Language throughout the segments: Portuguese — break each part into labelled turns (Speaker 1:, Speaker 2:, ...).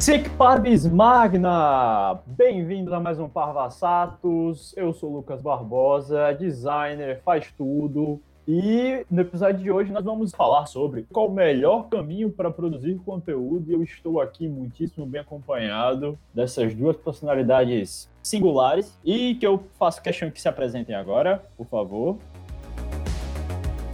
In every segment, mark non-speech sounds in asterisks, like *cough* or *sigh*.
Speaker 1: Sic Parvis Magna! Bem-vindo a mais um Parvassatos. Eu sou Lucas Barbosa, designer, faz tudo. E no episódio de hoje nós vamos falar sobre qual o melhor caminho para produzir conteúdo. E eu estou aqui muitíssimo bem acompanhado dessas duas personalidades singulares. E que eu faço questão que se apresentem agora, por favor.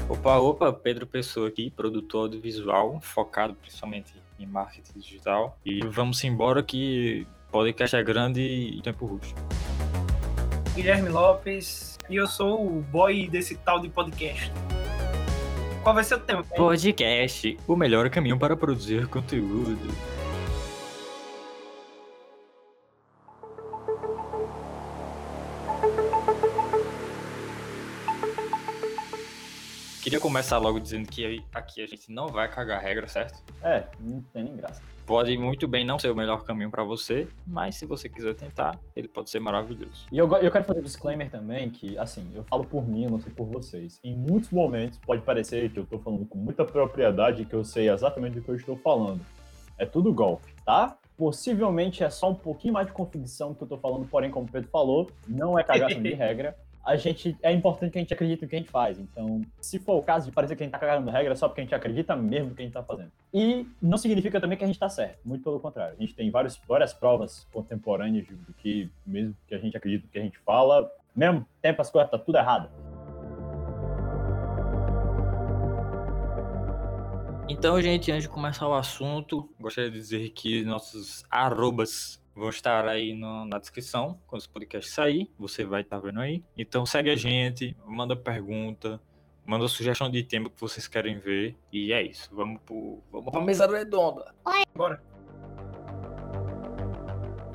Speaker 2: Opa, opa, Pedro Pessoa aqui, produtor audiovisual, focado principalmente em marketing digital. E vamos embora que podcast é grande e tempo rústico.
Speaker 3: Guilherme Lopes e eu sou o boy desse tal de podcast. Qual vai ser o tema?
Speaker 2: Podcast, o melhor caminho para produzir conteúdo. Queria começar logo dizendo que aqui a gente não vai cagar regra, certo?
Speaker 1: É, não tem nem graça.
Speaker 2: Pode muito bem não ser o melhor caminho para você, mas se você quiser tentar, ele pode ser maravilhoso.
Speaker 1: E eu, eu quero fazer um disclaimer também que, assim, eu falo por mim, eu não sei por vocês. Em muitos momentos pode parecer que eu tô falando com muita propriedade que eu sei exatamente do que eu estou falando. É tudo golpe, tá? Possivelmente é só um pouquinho mais de configuração que eu tô falando, porém, como o Pedro falou, não é cagação *laughs* de regra a gente é importante que a gente acredite no que a gente faz. Então, se for o caso de parecer que a gente tá cagando regra, é só porque a gente acredita mesmo no que a gente tá fazendo. E não significa também que a gente tá certo, muito pelo contrário. A gente tem várias provas contemporâneas do que, mesmo que a gente acredite no que a gente fala, mesmo tempo as coisas tá tudo errado.
Speaker 2: Então, gente, antes de começar o assunto, gostaria de dizer que nossos arrobas vão estar aí no, na descrição quando esse podcast sair. Você vai estar vendo aí. Então segue a gente, manda pergunta, manda sugestão de tema que vocês querem ver. E é isso. Vamos pro, vamos pra mesa redonda.
Speaker 3: Bora.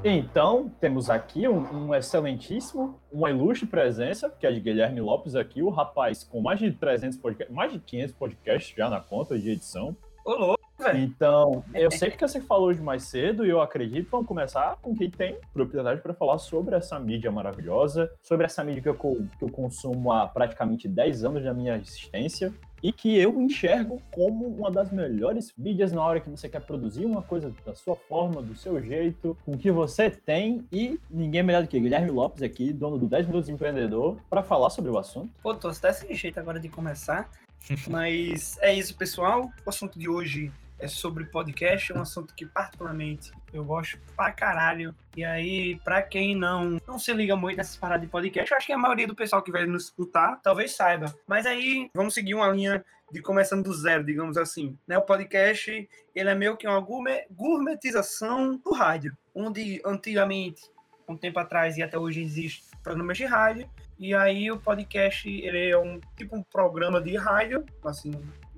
Speaker 1: Então, temos aqui um, um, excelentíssimo, uma ilustre presença, que é de Guilherme Lopes aqui, o rapaz com mais de 300 podcasts, mais de 500 podcasts já na conta de edição.
Speaker 3: Ô, louco!
Speaker 1: Então, eu sei porque você falou de mais cedo e eu acredito, vamos começar com quem tem propriedade para falar sobre essa mídia maravilhosa, sobre essa mídia que eu, que eu consumo há praticamente 10 anos da minha existência e que eu enxergo como uma das melhores mídias na hora que você quer produzir uma coisa da sua forma, do seu jeito, com o que você tem e ninguém melhor do que Guilherme Lopes aqui, dono do 10 Minutos Empreendedor, para falar sobre o assunto.
Speaker 3: Pô, tô até sem jeito agora de começar, *laughs* mas é isso, pessoal. O assunto de hoje é sobre podcast, é um assunto que particularmente eu gosto pra caralho. E aí, pra quem não, não se liga muito nessas paradas de podcast, eu acho que a maioria do pessoal que vai nos escutar talvez saiba. Mas aí, vamos seguir uma linha de começando do zero, digamos assim. Né? O podcast, ele é meio que uma gourmetização do rádio, onde antigamente, um tempo atrás e até hoje existe programas de rádio, e aí o podcast, ele é um tipo um programa de rádio, assim,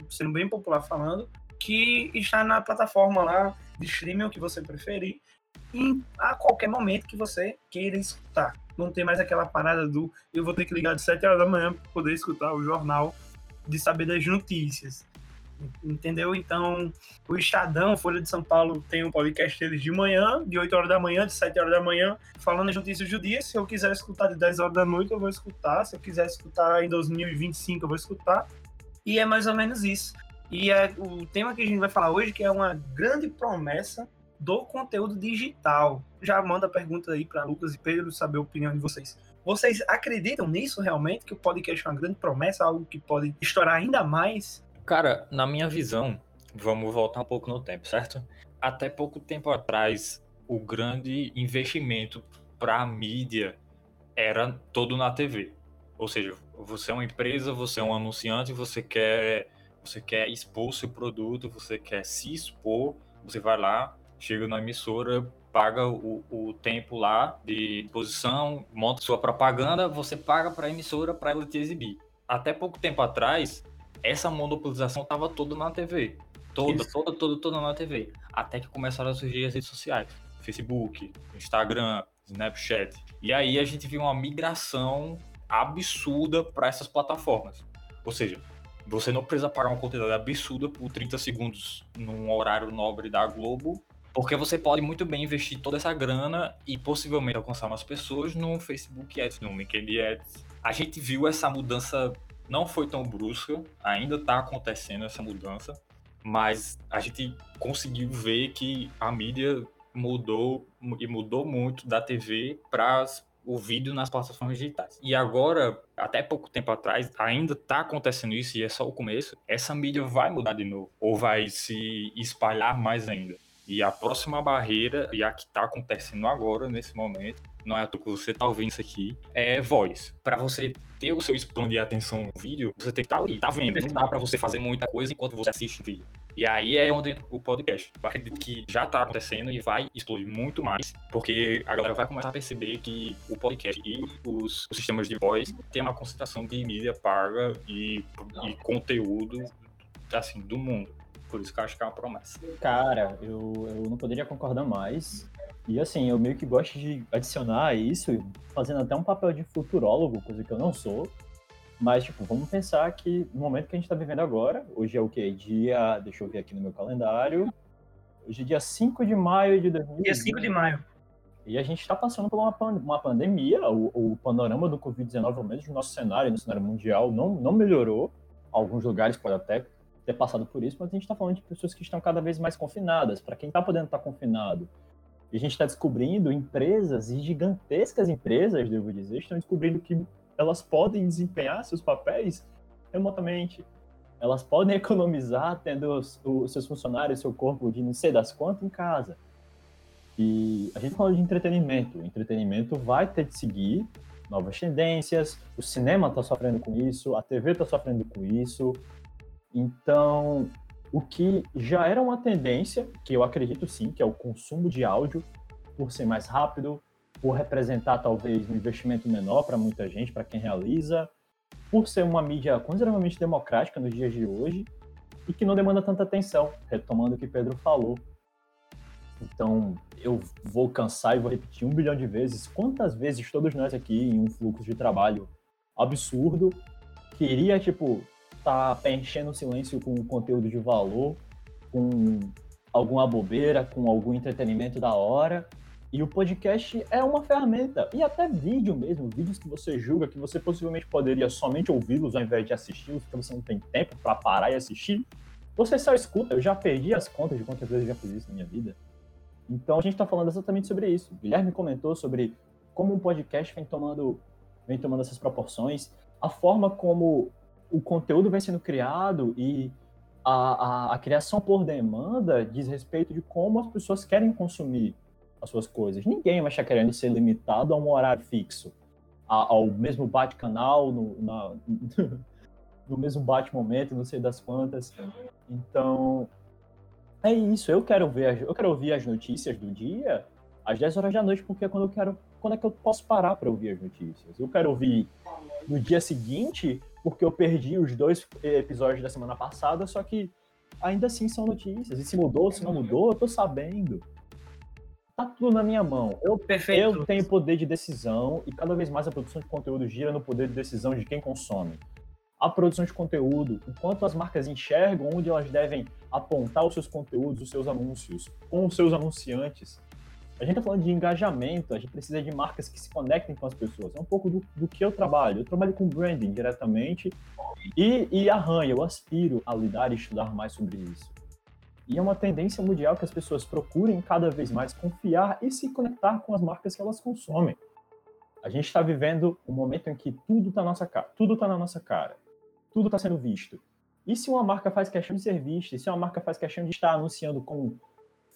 Speaker 3: sendo bem popular falando, que está na plataforma lá de streaming, que você preferir, e a qualquer momento que você queira escutar. Não tem mais aquela parada do eu vou ter que ligar de 7 horas da manhã para poder escutar o jornal de saber das notícias. Entendeu? Então, o Estadão, Folha de São Paulo, tem um podcast deles de manhã, de 8 horas da manhã, de 7 horas da manhã, falando as notícias do dia. Se eu quiser escutar de 10 horas da noite, eu vou escutar. Se eu quiser escutar em 2025, eu vou escutar. E é mais ou menos isso. E é o tema que a gente vai falar hoje, que é uma grande promessa do conteúdo digital. Já manda pergunta aí para Lucas e Pedro saber a opinião de vocês. Vocês acreditam nisso realmente? Que o podcast é uma grande promessa, algo que pode estourar ainda mais?
Speaker 2: Cara, na minha visão, vamos voltar um pouco no tempo, certo? Até pouco tempo atrás, o grande investimento para a mídia era todo na TV. Ou seja, você é uma empresa, você é um anunciante, você quer você quer expor seu produto, você quer se expor, você vai lá, chega na emissora, paga o, o tempo lá de exposição, monta sua propaganda, você paga para a emissora para ela te exibir. Até pouco tempo atrás, essa monopolização estava toda na TV. Toda, Isso. toda, toda, toda na TV. Até que começaram a surgir as redes sociais. Facebook, Instagram, Snapchat. E aí a gente viu uma migração absurda para essas plataformas. Ou seja, você não precisa pagar uma quantidade absurda por 30 segundos num horário nobre da Globo, porque você pode muito bem investir toda essa grana e possivelmente alcançar mais pessoas no Facebook Ads, no LinkedIn Ads. A gente viu essa mudança, não foi tão brusca, ainda está acontecendo essa mudança, mas a gente conseguiu ver que a mídia mudou e mudou muito da TV para o vídeo nas plataformas digitais. E agora, até pouco tempo atrás, ainda está acontecendo isso e é só o começo. Essa mídia vai mudar de novo ou vai se espalhar mais ainda. E a próxima barreira, e a que está acontecendo agora, nesse momento, não é à que você está ouvindo isso aqui, é voz. Para você ter o seu span de atenção no vídeo, você tem que estar tá ali, tá vendo. Não dá para você fazer muita coisa enquanto você assiste o vídeo. E aí é onde o podcast. Acredito que já está acontecendo e vai explodir muito mais, porque a galera vai começar a perceber que o podcast e os, os sistemas de voz têm uma concentração de mídia paga e, e conteúdo assim, do mundo. Por isso que eu acho que é uma promessa.
Speaker 1: Cara, eu, eu não poderia concordar mais. E assim, eu meio que gosto de adicionar isso, fazendo até um papel de futurólogo, coisa que eu não sou. Mas, tipo, vamos pensar que no momento que a gente tá vivendo agora, hoje é o quê? Dia. Deixa eu ver aqui no meu calendário. Hoje é dia 5 de maio de 2020.
Speaker 3: Dia 5 de maio.
Speaker 1: E a gente está passando por uma, uma pandemia, o, o panorama do Covid-19, ao menos no nosso cenário, no cenário mundial, não, não melhorou. Alguns lugares podem até ter passado por isso, mas a gente está falando de pessoas que estão cada vez mais confinadas. Para quem está podendo estar tá confinado, e a gente está descobrindo empresas, e gigantescas empresas, devo dizer, estão descobrindo que elas podem desempenhar seus papéis remotamente. Elas podem *laughs* economizar tendo os, os seus funcionários, seu corpo de não sei das quantas em casa. E a gente fala de entretenimento. O entretenimento vai ter de seguir novas tendências, o cinema está sofrendo com isso, a TV está sofrendo com isso, então, o que já era uma tendência, que eu acredito sim, que é o consumo de áudio, por ser mais rápido, por representar talvez um investimento menor para muita gente, para quem realiza, por ser uma mídia consideravelmente democrática nos dias de hoje e que não demanda tanta atenção, retomando o que Pedro falou. Então, eu vou cansar e vou repetir um bilhão de vezes quantas vezes todos nós aqui, em um fluxo de trabalho absurdo, queria, tipo, tá preenchendo o silêncio com conteúdo de valor, com alguma bobeira, com algum entretenimento da hora. E o podcast é uma ferramenta, e até vídeo mesmo, vídeos que você julga que você possivelmente poderia somente ouvi-los ao invés de assisti-los, porque você não tem tempo para parar e assistir. Você só escuta, eu já perdi as contas de quantas vezes eu já fiz isso na minha vida. Então a gente está falando exatamente sobre isso. O Guilherme comentou sobre como um podcast vem tomando, vem tomando essas proporções, a forma como o conteúdo vem sendo criado e a, a, a, criação por demanda diz respeito de como as pessoas querem consumir as suas coisas. Ninguém vai estar querendo ser limitado a um horário fixo, a, ao mesmo bate-canal, no, *laughs* no mesmo bate-momento, não sei das quantas. Então, é isso. Eu quero ver, eu quero ouvir as notícias do dia às 10 horas da noite, porque é quando eu quero, quando é que eu posso parar para ouvir as notícias. Eu quero ouvir no dia seguinte porque eu perdi os dois episódios da semana passada, só que ainda assim são notícias. E se mudou, se não mudou, eu tô sabendo. Tá tudo na minha mão. Eu, Perfeito. eu tenho poder de decisão e cada vez mais a produção de conteúdo gira no poder de decisão de quem consome. A produção de conteúdo, enquanto as marcas enxergam onde elas devem apontar os seus conteúdos, os seus anúncios, com os seus anunciantes, a gente está falando de engajamento, a gente precisa de marcas que se conectem com as pessoas. É um pouco do, do que eu trabalho. Eu trabalho com branding diretamente e, e arranho, eu aspiro a lidar e estudar mais sobre isso. E é uma tendência mundial que as pessoas procurem cada vez mais confiar e se conectar com as marcas que elas consomem. A gente está vivendo um momento em que tudo está nossa cara, tudo está na nossa cara, tudo está sendo visto. E se uma marca faz questão de ser vista, e se uma marca faz questão de estar anunciando com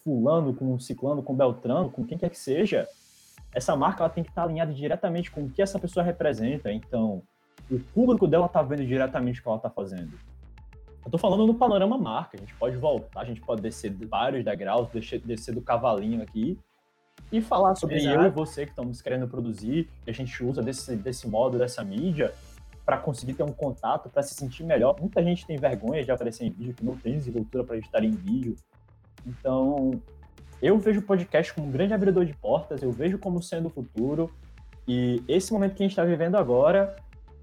Speaker 1: fulano, com ciclano, com beltrano, com quem quer que seja, essa marca ela tem que estar alinhada diretamente com o que essa pessoa representa. Então, o público dela está vendo diretamente o que ela está fazendo. Eu estou falando no panorama marca, a gente pode voltar, a gente pode descer vários degraus, descer, descer do cavalinho aqui e falar sobre Exato. eu e você que estamos querendo produzir, que a gente usa desse, desse modo, dessa mídia, para conseguir ter um contato, para se sentir melhor. Muita gente tem vergonha de aparecer em vídeo, que não tem desenvoltura para estar em vídeo. Então, eu vejo o podcast como um grande abridor de portas, eu vejo como sendo o futuro. E esse momento que a gente está vivendo agora,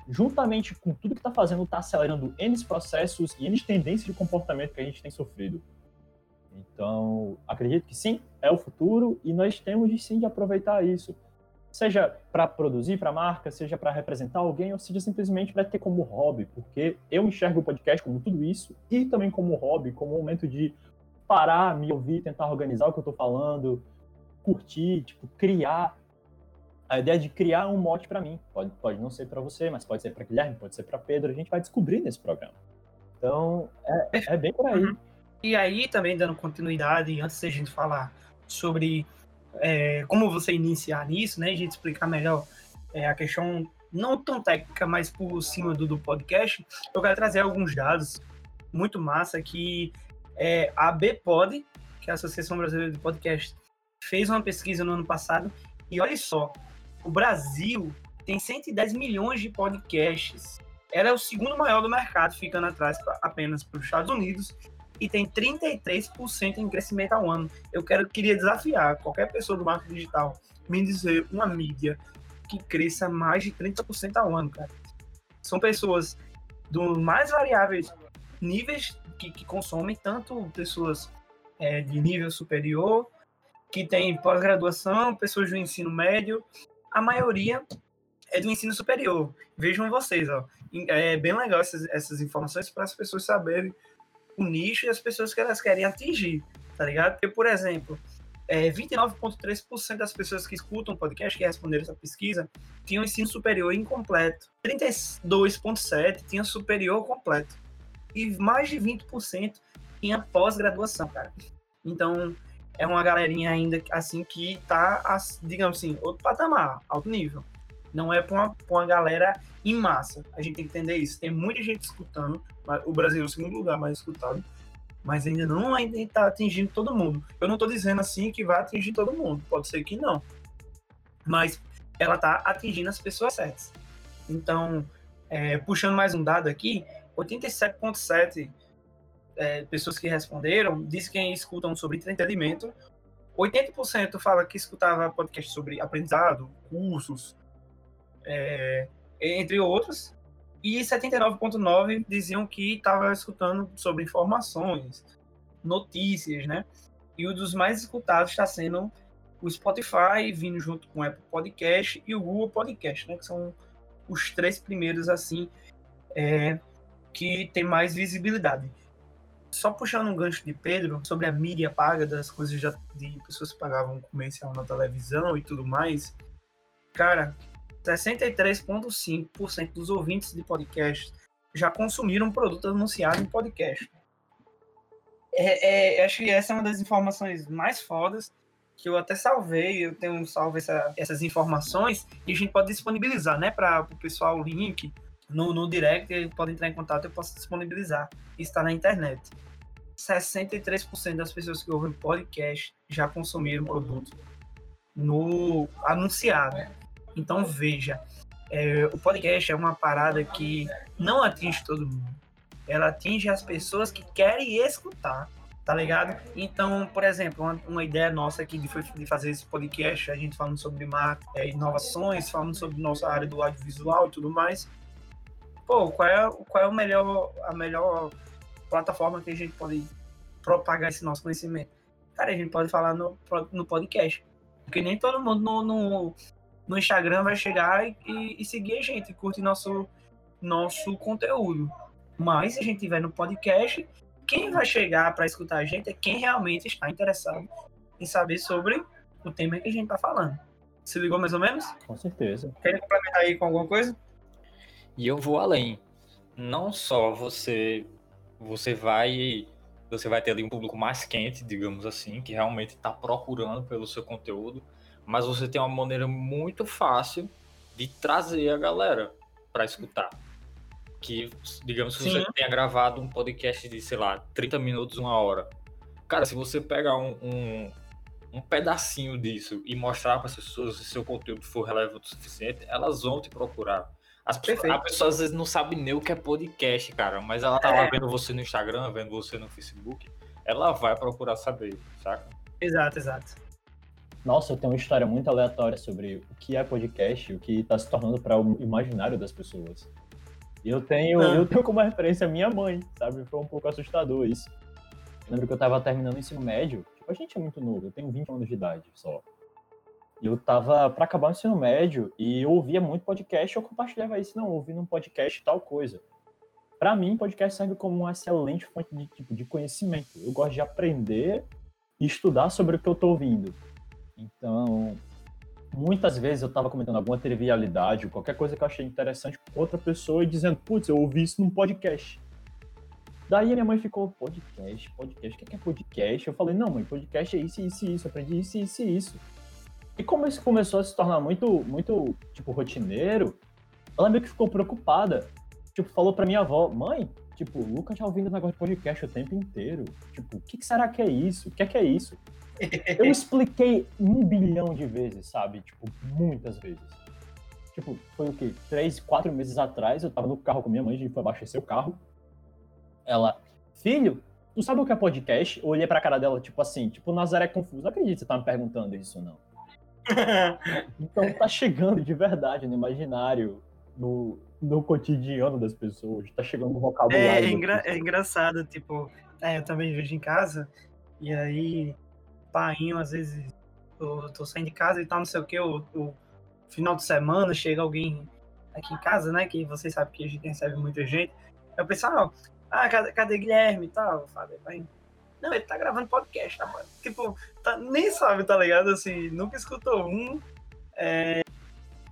Speaker 1: juntamente com tudo que está fazendo, está acelerando N processos e N tendências de comportamento que a gente tem sofrido. Então, acredito que sim, é o futuro e nós temos sim de aproveitar isso. Seja para produzir para a marca, seja para representar alguém, ou seja simplesmente para ter como hobby, porque eu enxergo o podcast como tudo isso e também como hobby, como um momento de parar, me ouvir, tentar organizar o que eu estou falando, curtir, tipo, criar. A ideia de criar um mote para mim. Pode, pode não ser para você, mas pode ser para Guilherme, pode ser para Pedro. A gente vai descobrir nesse programa. Então, é, é bem por aí. Uhum.
Speaker 3: E aí, também dando continuidade, antes de a gente falar sobre é, como você iniciar nisso, né? A gente explicar melhor é, a questão não tão técnica, mas por cima do, do podcast, eu quero trazer alguns dados muito massa que é, a BPod, que é a Associação Brasileira de Podcast, fez uma pesquisa no ano passado e olha só, o Brasil tem 110 milhões de podcasts. Ela é o segundo maior do mercado, ficando atrás apenas para os Estados Unidos e tem 33% em crescimento ao ano. Eu quero, queria desafiar qualquer pessoa do marketing digital me dizer uma mídia que cresça mais de 30% ao ano, cara. São pessoas dos mais variáveis níveis que, que consomem, tanto pessoas é, de nível superior, que têm pós-graduação, pessoas do ensino médio, a maioria é do ensino superior. Vejam vocês, ó. É bem legal essas, essas informações para as pessoas saberem o nicho e as pessoas que elas querem atingir, tá ligado? Porque, por exemplo, é, 29,3% das pessoas que escutam podcast, que responderam essa pesquisa, tinham ensino superior incompleto. 32,7% tinham superior completo. E mais de 20% tinha pós-graduação, cara. Então, é uma galerinha ainda, assim, que tá, digamos assim, outro patamar, alto nível. Não é para uma, uma galera em massa. A gente tem que entender isso. Tem muita gente escutando. O Brasil é o segundo lugar mais escutado. Mas ainda não ainda está atingindo todo mundo. Eu não estou dizendo assim que vai atingir todo mundo. Pode ser que não. Mas ela está atingindo as pessoas certas. Então, é, puxando mais um dado aqui, 87,7% é, pessoas que responderam dizem que escutam sobre entretenimento. 80% fala que escutava podcast sobre aprendizado, cursos, é, entre outros. E 79,9% diziam que estava escutando sobre informações, notícias, né? E um dos mais escutados está sendo o Spotify, vindo junto com o Apple Podcast e o Google Podcast, né? Que são os três primeiros, assim, é, que tem mais visibilidade. Só puxando um gancho de Pedro sobre a mídia paga, das coisas de, de pessoas que pagavam comercial na televisão e tudo mais. Cara, 63,5% dos ouvintes de podcast já consumiram um produto anunciado em podcast. É, é, acho que essa é uma das informações mais fodas que eu até salvei, eu tenho salvo essa, essas informações e a gente pode disponibilizar, né, para o pessoal o link no, no direct, ele pode entrar em contato, eu posso disponibilizar. Está na internet. 63% das pessoas que ouvem podcast já consumiram produto no anunciado. Então veja, é, o podcast é uma parada que não atinge todo mundo. Ela atinge as pessoas que querem escutar, tá ligado? Então, por exemplo, uma, uma ideia nossa aqui de, de, fazer esse podcast, a gente falando sobre marketing, é, inovações, falando sobre nossa área do audiovisual e tudo mais. Pô, qual é, qual é o melhor, a melhor plataforma que a gente pode propagar esse nosso conhecimento? Cara, a gente pode falar no, no podcast. Porque nem todo mundo no, no, no Instagram vai chegar e, e, e seguir a gente, curte nosso, nosso conteúdo. Mas se a gente tiver no podcast, quem vai chegar para escutar a gente é quem realmente está interessado em saber sobre o tema que a gente está falando. Se ligou mais ou menos?
Speaker 1: Com certeza.
Speaker 3: Quer complementar aí com alguma coisa?
Speaker 2: E eu vou além. Não só você você vai você vai ter ali um público mais quente, digamos assim, que realmente está procurando pelo seu conteúdo, mas você tem uma maneira muito fácil de trazer a galera para escutar. Que, digamos, se você tenha gravado um podcast de, sei lá, 30 minutos, uma hora. Cara, se você pegar um, um, um pedacinho disso e mostrar para as pessoas se seu conteúdo for relevante o suficiente, elas vão te procurar. As pessoas, a pessoa às vezes não sabe nem o que é podcast, cara, mas ela tá é. lá vendo você no Instagram, vendo você no Facebook, ela vai procurar saber, saca?
Speaker 3: Exato, exato.
Speaker 1: Nossa, eu tenho uma história muito aleatória sobre o que é podcast, o que está se tornando para o imaginário das pessoas. E eu tenho, ah. eu tenho como referência minha mãe, sabe? Foi um pouco assustador isso. lembro que eu estava terminando o ensino médio, tipo, a gente é muito novo, eu tenho 20 anos de idade só. Eu tava para acabar o ensino médio e eu ouvia muito podcast, eu compartilhava isso, não, ouvindo um podcast tal coisa. Para mim, podcast serve como uma excelente fonte de tipo de conhecimento. Eu gosto de aprender e estudar sobre o que eu tô ouvindo. Então, muitas vezes eu tava comentando alguma trivialidade, qualquer coisa que eu achei interessante com outra pessoa e dizendo, putz, eu ouvi isso num podcast. Daí minha mãe ficou, podcast, podcast, o que é podcast? Eu falei, não, mãe, podcast é isso, isso isso, aprendi isso, isso isso. E como isso começou a se tornar muito, muito, tipo, rotineiro, ela meio que ficou preocupada. Tipo, falou pra minha avó, mãe, tipo, o Lucas já ouvindo negócio de podcast o tempo inteiro. Tipo, o que, que será que é isso? O que é que é isso? *laughs* Eu expliquei um bilhão de vezes, sabe? Tipo, muitas vezes. Tipo, foi o quê? Três, quatro meses atrás, eu tava no carro com minha mãe, a gente foi abastecer o carro. Ela, filho, tu sabe o que é podcast? Eu olhei pra cara dela, tipo assim, tipo, Nazaré confuso. Não acredito que você tá me perguntando isso, não. *laughs* então tá chegando de verdade no imaginário, no, no cotidiano das pessoas. Tá chegando no vocabulário.
Speaker 3: É, é, engra é engraçado, tipo, é, eu também vejo em casa, e aí, painho, às vezes, eu tô saindo de casa e tal, não sei o que, o, o final de semana chega alguém aqui em casa, né? Que vocês sabem que a gente recebe muita gente. Eu penso, ah, ah cadê, cadê Guilherme e tal? Fábio, vai. Não, ele tá gravando podcast, tá, mano? Tipo, tá, nem sabe, tá ligado? Assim, nunca escutou um. É,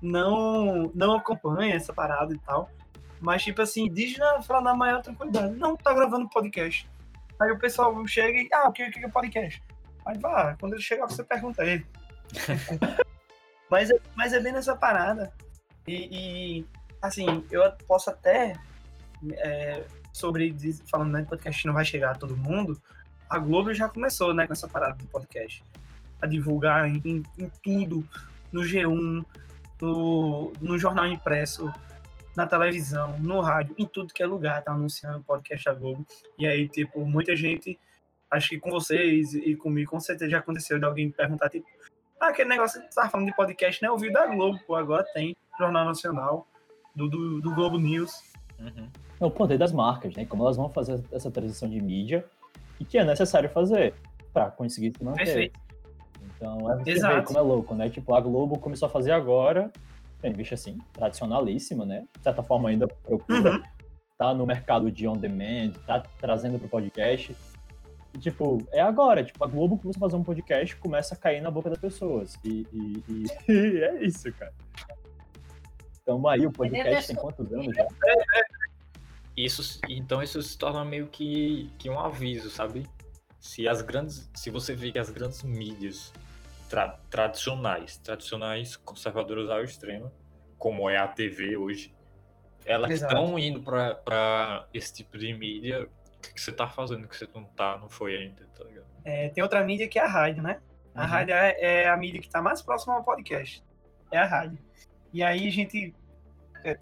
Speaker 3: não, não acompanha essa parada e tal. Mas, tipo assim, diz na, fala na maior tranquilidade. Não, tá gravando podcast. Aí o pessoal chega e, ah, o que, o que é podcast? Aí vá, quando ele chegar, você pergunta a ele. *laughs* mas, é, mas é bem nessa parada. E, e assim, eu posso até, é, sobre, falando né, podcast não vai chegar a todo mundo, a Globo já começou, né, com essa parada do podcast. A divulgar em, em, em tudo, no G1, no, no jornal impresso, na televisão, no rádio, em tudo que é lugar, tá anunciando o podcast da Globo. E aí, tipo, muita gente, acho que com vocês e comigo, com certeza já aconteceu de alguém perguntar, tipo, ah, aquele negócio que você falando de podcast, né? Eu vi da Globo, pô, agora tem Jornal Nacional, do, do, do Globo News.
Speaker 1: Uhum. É o poder das marcas, né? Como elas vão fazer essa transição de mídia e que é necessário fazer para conseguir se manter. Perfeito. Então, é você Exato. ver como é louco, né? Tipo, a Globo começou a fazer agora, bem, bicho assim, tradicionalíssima, né? De certa forma ainda procura uhum. tá no mercado de on demand, tá trazendo pro podcast. E, tipo, é agora, tipo, a Globo começa a fazer um podcast começa a cair na boca das pessoas. E, e, e, *laughs* e é isso, cara. Então aí, o podcast tem quantos anos já?
Speaker 2: Isso, então isso se torna meio que, que um aviso, sabe? Se as grandes, se você vê que as grandes mídias tra tradicionais, tradicionais conservadoras ao extremo, como é a TV hoje, elas estão indo para esse tipo de mídia. O que, você tá fazendo que você não tá, não foi ainda, tá ligado?
Speaker 3: É, tem outra mídia que é a rádio, né? A uhum. rádio é, é, a mídia que está mais próxima ao podcast. É a rádio. E aí a gente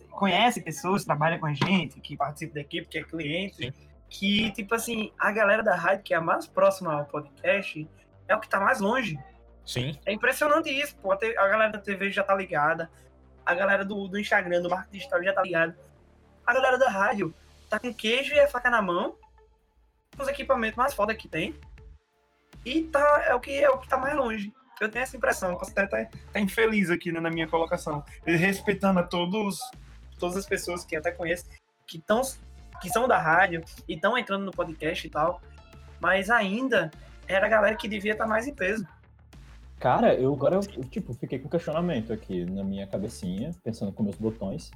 Speaker 3: conhece pessoas, trabalha com a gente, que participa da equipe, que é cliente, que, tipo assim, a galera da rádio, que é a mais próxima ao podcast, é o que está mais longe.
Speaker 2: Sim.
Speaker 3: É impressionante isso, pô. A galera da TV já tá ligada. A galera do, do Instagram, do marketing digital já tá ligada. A galera da rádio tá com queijo e a faca na mão. Os equipamentos mais foda que tem. E tá, é o que é o que tá mais longe. Eu tenho essa impressão. Até estar tá, tá infeliz aqui né, na minha colocação. Respeitando a todos, todas as pessoas que até conheço, que, tão, que são da rádio e estão entrando no podcast e tal. Mas ainda era a galera que devia estar tá mais em peso.
Speaker 1: Cara, eu agora, eu, tipo, fiquei com questionamento aqui na minha cabecinha, pensando com meus botões.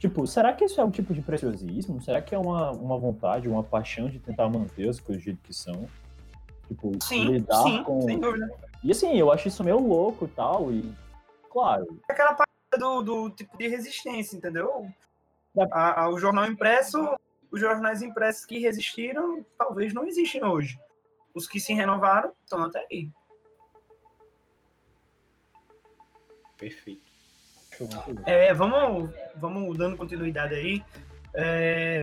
Speaker 1: Tipo, será que isso é um tipo de preciosismo? Será que é uma, uma vontade, uma paixão de tentar manter as coisas do jeito que são? Tipo, sim, lidar sim, com. Sem dúvida. E assim, eu acho isso meio louco e tal, e. Claro.
Speaker 3: Aquela parte do, do tipo de resistência, entendeu? A, a, o jornal impresso, os jornais impressos que resistiram, talvez não existem hoje. Os que se renovaram estão até aí.
Speaker 2: Perfeito.
Speaker 3: É, vamos, vamos dando continuidade aí. É,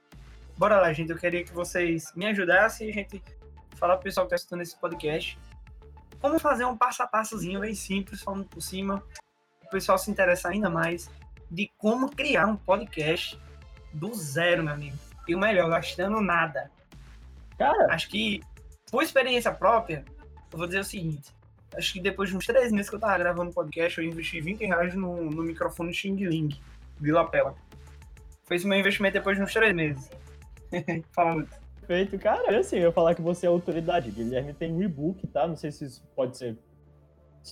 Speaker 3: bora lá, gente. Eu queria que vocês me ajudassem e a gente falar pro pessoal que tá assistindo esse podcast. Como fazer um passo a passozinho bem simples, falando por cima, o pessoal se interessar ainda mais de como criar um podcast do zero, meu amigo. E o melhor, gastando nada. Cara, acho que por experiência própria, eu vou dizer o seguinte: acho que depois de uns três meses que eu tava gravando podcast, eu investi 20 reais no, no microfone Xing Ling, de lapela. Foi esse meu investimento depois de uns três meses. *laughs* Fala muito.
Speaker 1: Perfeito, cara. É assim, eu ia falar que você é autoridade. Guilherme tem um e-book, tá? Não sei se isso pode ser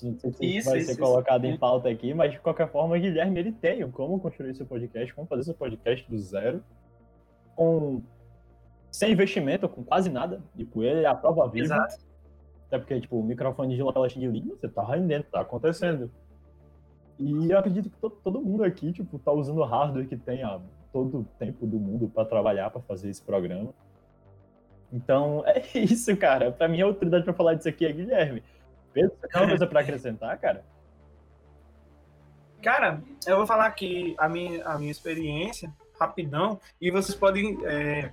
Speaker 1: Não sei se isso, vai isso, ser isso, colocado em pauta aqui, mas de qualquer forma, Guilherme ele tem como construir seu podcast, como fazer seu podcast do zero, com sem investimento, com quase nada. Tipo, ele é a prova viva. Exato. Até porque, tipo, o microfone de local de linha, você tá rendendo, tá acontecendo. E eu acredito que todo, todo mundo aqui, tipo, tá usando o hardware que tem há todo o tempo do mundo para trabalhar, para fazer esse programa. Então, *laughs* é isso, cara. Para mim, a autoridade para falar disso aqui é Guilherme. Pedro, você tem uma coisa para acrescentar, cara?
Speaker 3: Cara, eu vou falar aqui a minha, a minha experiência, rapidão, e vocês podem, é,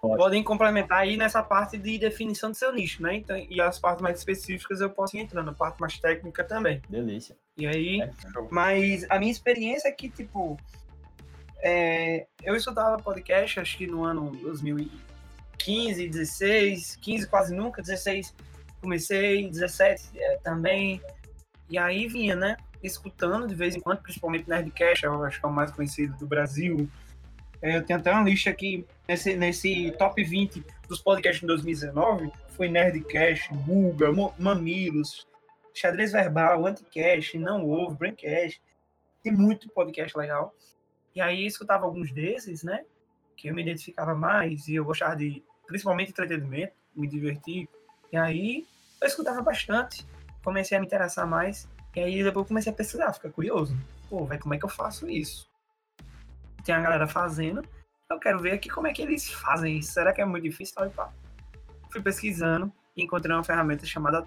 Speaker 3: podem complementar aí nessa parte de definição do seu nicho, né? Então, e as partes mais específicas eu posso ir entrando, a parte mais técnica também.
Speaker 1: Delícia.
Speaker 3: E aí, é, mas a minha experiência é que, tipo, é, eu estudava podcast, acho que no ano 2015, 16, 15 quase nunca, 16 comecei, 17 é, também. E aí vinha, né? Escutando de vez em quando, principalmente Nerdcast, eu acho que é o mais conhecido do Brasil. É, eu tenho até uma lista aqui, nesse, nesse top 20 dos podcasts de 2019, foi Nerdcast, Buga, Mamilos, Xadrez Verbal, Anticast, Não Houve, Braincast. Tem muito podcast legal. E aí escutava alguns desses, né? Que eu me identificava mais e eu gostava de, principalmente entretenimento, me divertir. E aí eu escutava bastante, comecei a me interessar mais. E aí depois eu comecei a pesquisar, ficar curioso. Pô, velho, como é que eu faço isso? Tem a galera fazendo, eu quero ver aqui como é que eles fazem isso. Será que é muito difícil? Tal e pá. Fui pesquisando e encontrei uma ferramenta chamada,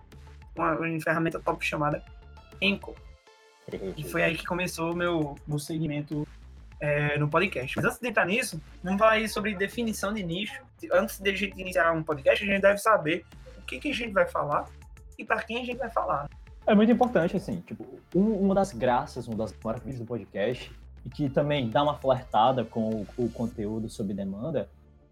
Speaker 3: uma, uma ferramenta top chamada Enco. E foi aí que começou o meu, meu segmento é, no podcast. Mas antes de entrar nisso, vamos falar aí sobre definição de nicho. Antes de a gente iniciar um podcast, a gente deve saber o que, que a gente vai falar e para quem a gente vai falar.
Speaker 1: É muito importante, assim, tipo, uma das graças, uma das maravilhas do podcast, e que também dá uma flertada com o, o conteúdo sob demanda,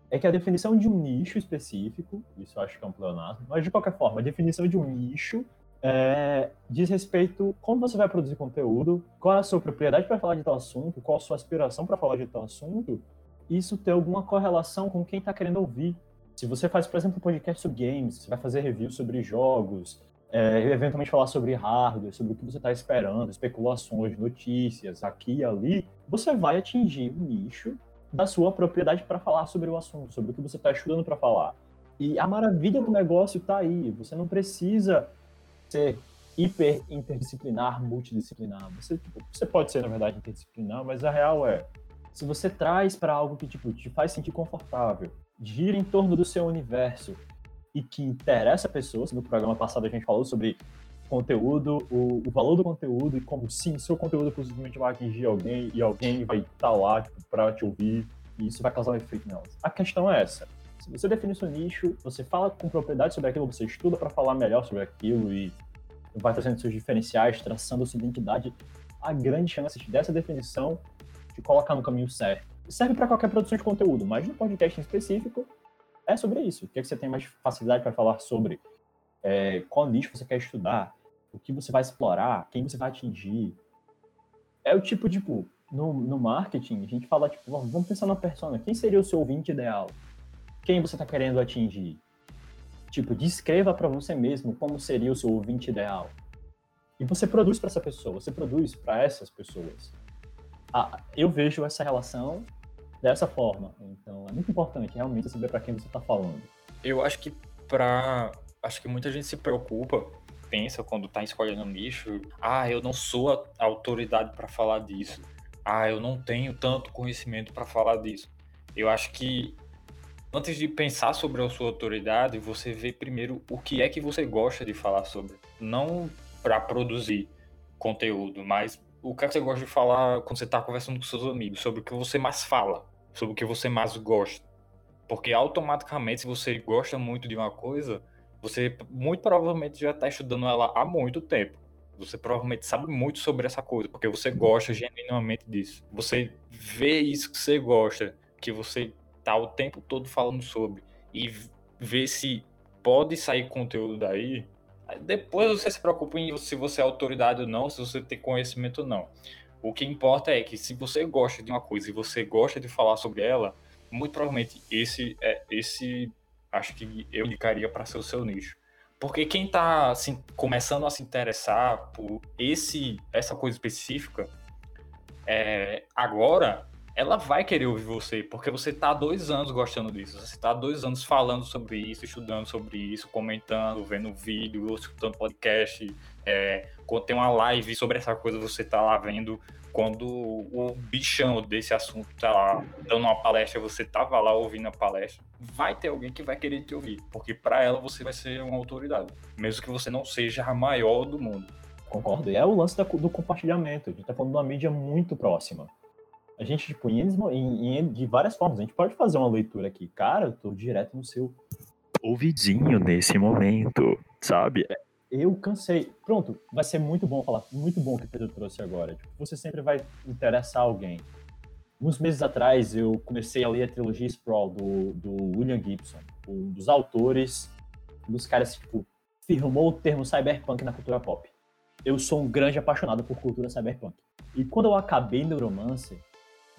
Speaker 1: é que a definição de um nicho específico, isso eu acho que é um pleonasmo, mas de qualquer forma, a definição de um nicho é, diz respeito como você vai produzir conteúdo, qual é a sua propriedade para falar de tal assunto, qual a sua aspiração para falar de tal assunto, isso ter alguma correlação com quem está querendo ouvir. Se você faz, por exemplo, um podcast sobre games, você vai fazer review sobre jogos, é, eventualmente falar sobre hardware, sobre o que você está esperando, especulações, notícias, aqui e ali, você vai atingir o nicho da sua propriedade para falar sobre o assunto, sobre o que você está estudando para falar. E a maravilha do negócio está aí. Você não precisa ser hiper interdisciplinar, multidisciplinar. Você, tipo, você pode ser, na verdade, interdisciplinar, mas a real é, se você traz para algo que tipo, te faz sentir confortável, gira em torno do seu universo e que interessa pessoas, no programa passado a gente falou sobre conteúdo, o, o valor do conteúdo e como sim, seu conteúdo possivelmente vai atingir alguém e alguém vai estar tá lá tipo, para te ouvir e isso vai causar um efeito nelas. A questão é essa. Se você define seu nicho, você fala com propriedade sobre aquilo, você estuda para falar melhor sobre aquilo e vai trazendo seus diferenciais, traçando sua identidade, a grande chance dessa definição de colocar no caminho certo. Serve para qualquer produção de conteúdo, mas no podcast em específico é sobre isso. O que, é que você tem mais facilidade para falar sobre? É, qual nicho você quer estudar? O que você vai explorar? Quem você vai atingir? É o tipo, tipo, no, no marketing, a gente fala, tipo, vamos pensar na persona. Quem seria o seu ouvinte ideal? Quem você está querendo atingir. Tipo, descreva para você mesmo como seria o seu ouvinte ideal. E você produz para essa pessoa, você produz para essas pessoas. Ah, eu vejo essa relação dessa forma. Então, é muito importante realmente saber para quem você está falando.
Speaker 2: Eu acho que para, acho que muita gente se preocupa, pensa quando está escolhendo um nicho, ah, eu não sou a autoridade para falar disso. Ah, eu não tenho tanto conhecimento para falar disso. Eu acho que antes de pensar sobre a sua autoridade, você vê primeiro o que é que você gosta de falar sobre. Não para produzir conteúdo, mas o que é que você gosta de falar quando você está conversando com seus amigos, sobre o que você mais fala, sobre o que você mais gosta. Porque automaticamente, se você gosta muito de uma coisa, você muito provavelmente já está estudando ela há muito tempo. Você provavelmente sabe muito sobre essa coisa, porque você gosta genuinamente disso. Você vê isso que você gosta, que você tá o tempo todo falando sobre e ver se pode sair conteúdo daí, depois você se preocupa em se você é autoridade ou não, se você tem conhecimento ou não. O que importa é que se você gosta de uma coisa e você gosta de falar sobre ela, muito provavelmente esse é esse acho que eu indicaria para ser o seu nicho. Porque quem tá assim, começando a se interessar por esse, essa coisa específica, é, agora ela vai querer ouvir você, porque você tá há dois anos gostando disso, você tá há dois anos falando sobre isso, estudando sobre isso, comentando, vendo vídeo, escutando podcast, é, quando tem uma live sobre essa coisa, você tá lá vendo. Quando o bichão desse assunto tá lá dando uma palestra, você tava lá ouvindo a palestra, vai ter alguém que vai querer te ouvir, porque para ela você vai ser uma autoridade, mesmo que você não seja a maior do mundo.
Speaker 1: Concordo. E é o lance do compartilhamento. A gente tá falando de uma mídia muito próxima. A gente, tipo, em, em, em, de várias formas, a gente pode fazer uma leitura aqui. Cara, eu tô direto no seu ouvidinho nesse momento, sabe? eu cansei. Pronto, vai ser muito bom falar, muito bom que o Pedro trouxe agora. Tipo, você sempre vai interessar alguém. Uns meses atrás eu comecei a ler a trilogia Sprawl do, do William Gibson, um dos autores, um dos caras que tipo, firmou o termo cyberpunk na cultura pop. Eu sou um grande apaixonado por cultura cyberpunk. E quando eu acabei Neuromancer,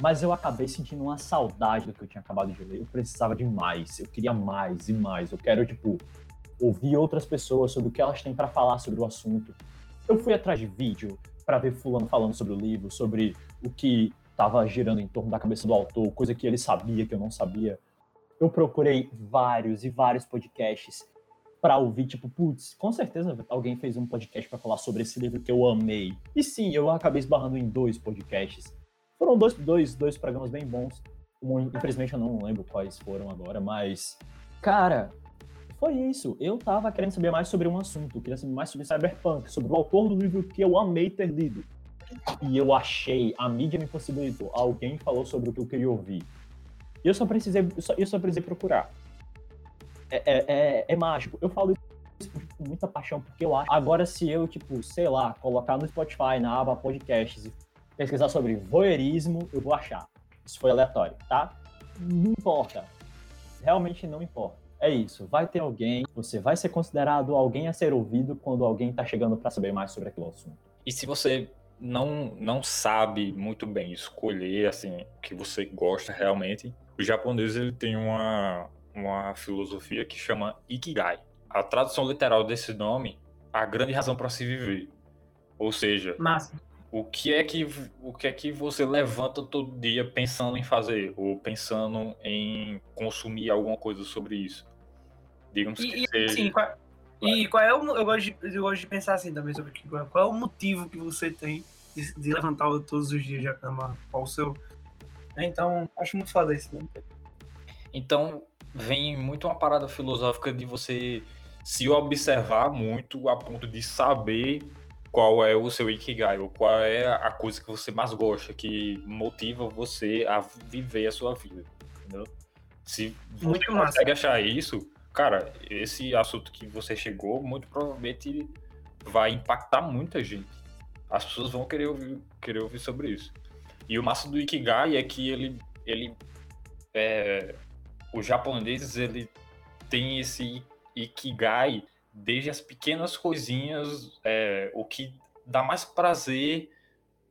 Speaker 1: mas eu acabei sentindo uma saudade do que eu tinha acabado de ler. Eu precisava de mais, eu queria mais e mais. Eu quero, tipo, ouvir outras pessoas sobre o que elas têm para falar sobre o assunto. Eu fui atrás de vídeo para ver fulano falando sobre o livro, sobre o que estava girando em torno da cabeça do autor, coisa que ele sabia que eu não sabia. Eu procurei vários e vários podcasts para ouvir, tipo, putz, com certeza alguém fez um podcast para falar sobre esse livro que eu amei. E sim, eu acabei esbarrando em dois podcasts. Foram dois, dois, dois programas bem bons. Um, infelizmente eu não lembro quais foram agora, mas. Cara, foi isso. Eu tava querendo saber mais sobre um assunto, queria saber mais sobre Cyberpunk, sobre o autor do livro que eu amei ter lido. E eu achei, a mídia me possibilitou, alguém falou sobre o que eu queria ouvir. Eu só precisei, eu só, eu só precisei procurar. É, é, é, é mágico. Eu falo isso com muita paixão, porque eu acho. Agora, se eu, tipo, sei lá, colocar no Spotify, na aba podcasts e pesquisar sobre voyeurismo, eu vou achar. Isso foi aleatório, tá? Não importa. Realmente não importa é isso. Vai ter alguém, você vai ser considerado alguém a ser ouvido quando alguém está chegando para saber mais sobre aquele assunto.
Speaker 2: E se você não, não sabe muito bem escolher assim o que você gosta realmente, o japonês ele tem uma, uma filosofia que chama Ikigai. A tradução literal desse nome, a grande razão para se viver. Ou seja,
Speaker 3: Massa.
Speaker 2: O que é que o que é que você levanta todo dia pensando em fazer ou pensando em consumir alguma coisa sobre isso?
Speaker 3: Digamos e, que e, seja... Sim, qual, e qual é o eu gosto, de, eu gosto de pensar assim também sobre qual, qual é o motivo que você tem de, de levantar todos os dias de cama? Qual o seu então, acho muito foda isso. Né?
Speaker 2: Então, vem muito uma parada filosófica de você se observar muito a ponto de saber qual é o seu Ikigai, ou qual é a coisa que você mais gosta, que motiva você a viver a sua vida, entendeu? Se você Muito consegue massa. achar isso, cara, esse assunto que você chegou, muito provavelmente vai impactar muita gente. As pessoas vão querer ouvir, querer ouvir sobre isso. E o massa do Ikigai é que ele, ele é, os japoneses, ele tem esse Ikigai desde as pequenas coisinhas, é, o que dá mais prazer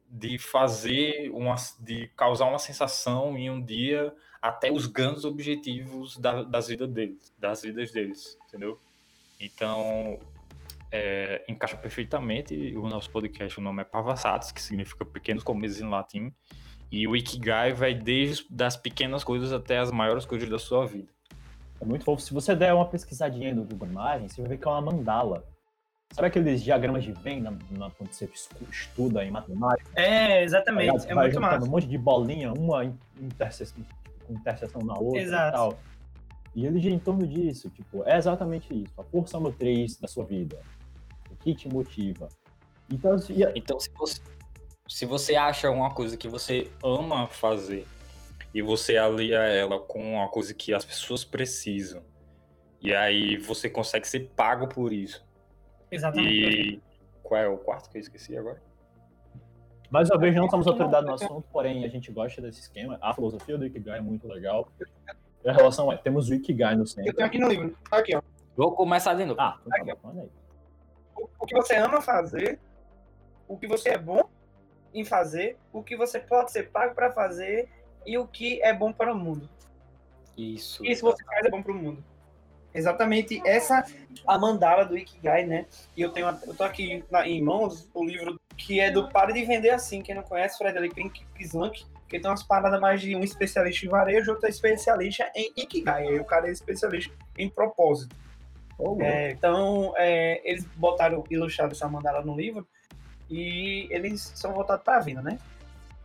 Speaker 2: de fazer uma, de causar uma sensação em um dia até os grandes objetivos da, das vidas deles, das vidas deles, entendeu? Então é, encaixa perfeitamente o nosso podcast. O nome é Pavassatos, que significa pequenos começos em latim, e o Ikigai vai desde das pequenas coisas até as maiores coisas da sua vida.
Speaker 1: É muito fofo. Se você der uma pesquisadinha no Google Imagens, você vai ver que é uma mandala. Sabe aqueles diagramas de Venn na, na, quando você estuda em matemática?
Speaker 3: É, exatamente. Tá é
Speaker 1: vai muito massa. um monte de bolinha, uma interseção, interseção na outra Exato. e tal. E ele gira em torno disso, tipo, é exatamente isso. A força motriz da sua vida. O que te motiva.
Speaker 2: Então, então se, você, se você acha uma coisa que você ama fazer e você alia ela com uma coisa que as pessoas precisam. E aí você consegue ser pago por isso.
Speaker 3: Exatamente.
Speaker 2: E qual é o quarto que eu esqueci agora?
Speaker 1: Mais uma vez, não somos autoridade no assunto, porém a gente gosta desse esquema. A filosofia do Ikigai é muito legal. E a relação é, temos o Ikigai no centro.
Speaker 3: Eu tenho aqui no livro. Aqui, ó.
Speaker 2: Vou começar de novo.
Speaker 1: Ah, então tá bom, aí.
Speaker 3: O, o que você ama fazer, o que você é bom em fazer, o que você pode ser pago para fazer e o que é bom para o mundo.
Speaker 2: Isso.
Speaker 3: Isso você faz é bom para o mundo. exatamente essa a mandala do Ikigai, né? E eu tenho, eu tô aqui na, em mãos o livro que é do Pare de Vender Assim. Quem não conhece, Frederick Pizank, que tem umas paradas mais de um especialista em varejo, outro é especialista em Ikigai. Aí o cara é especialista em propósito. Oh, é, então, é, eles botaram ilustrado essa mandala no livro e eles são voltados para a vida, né?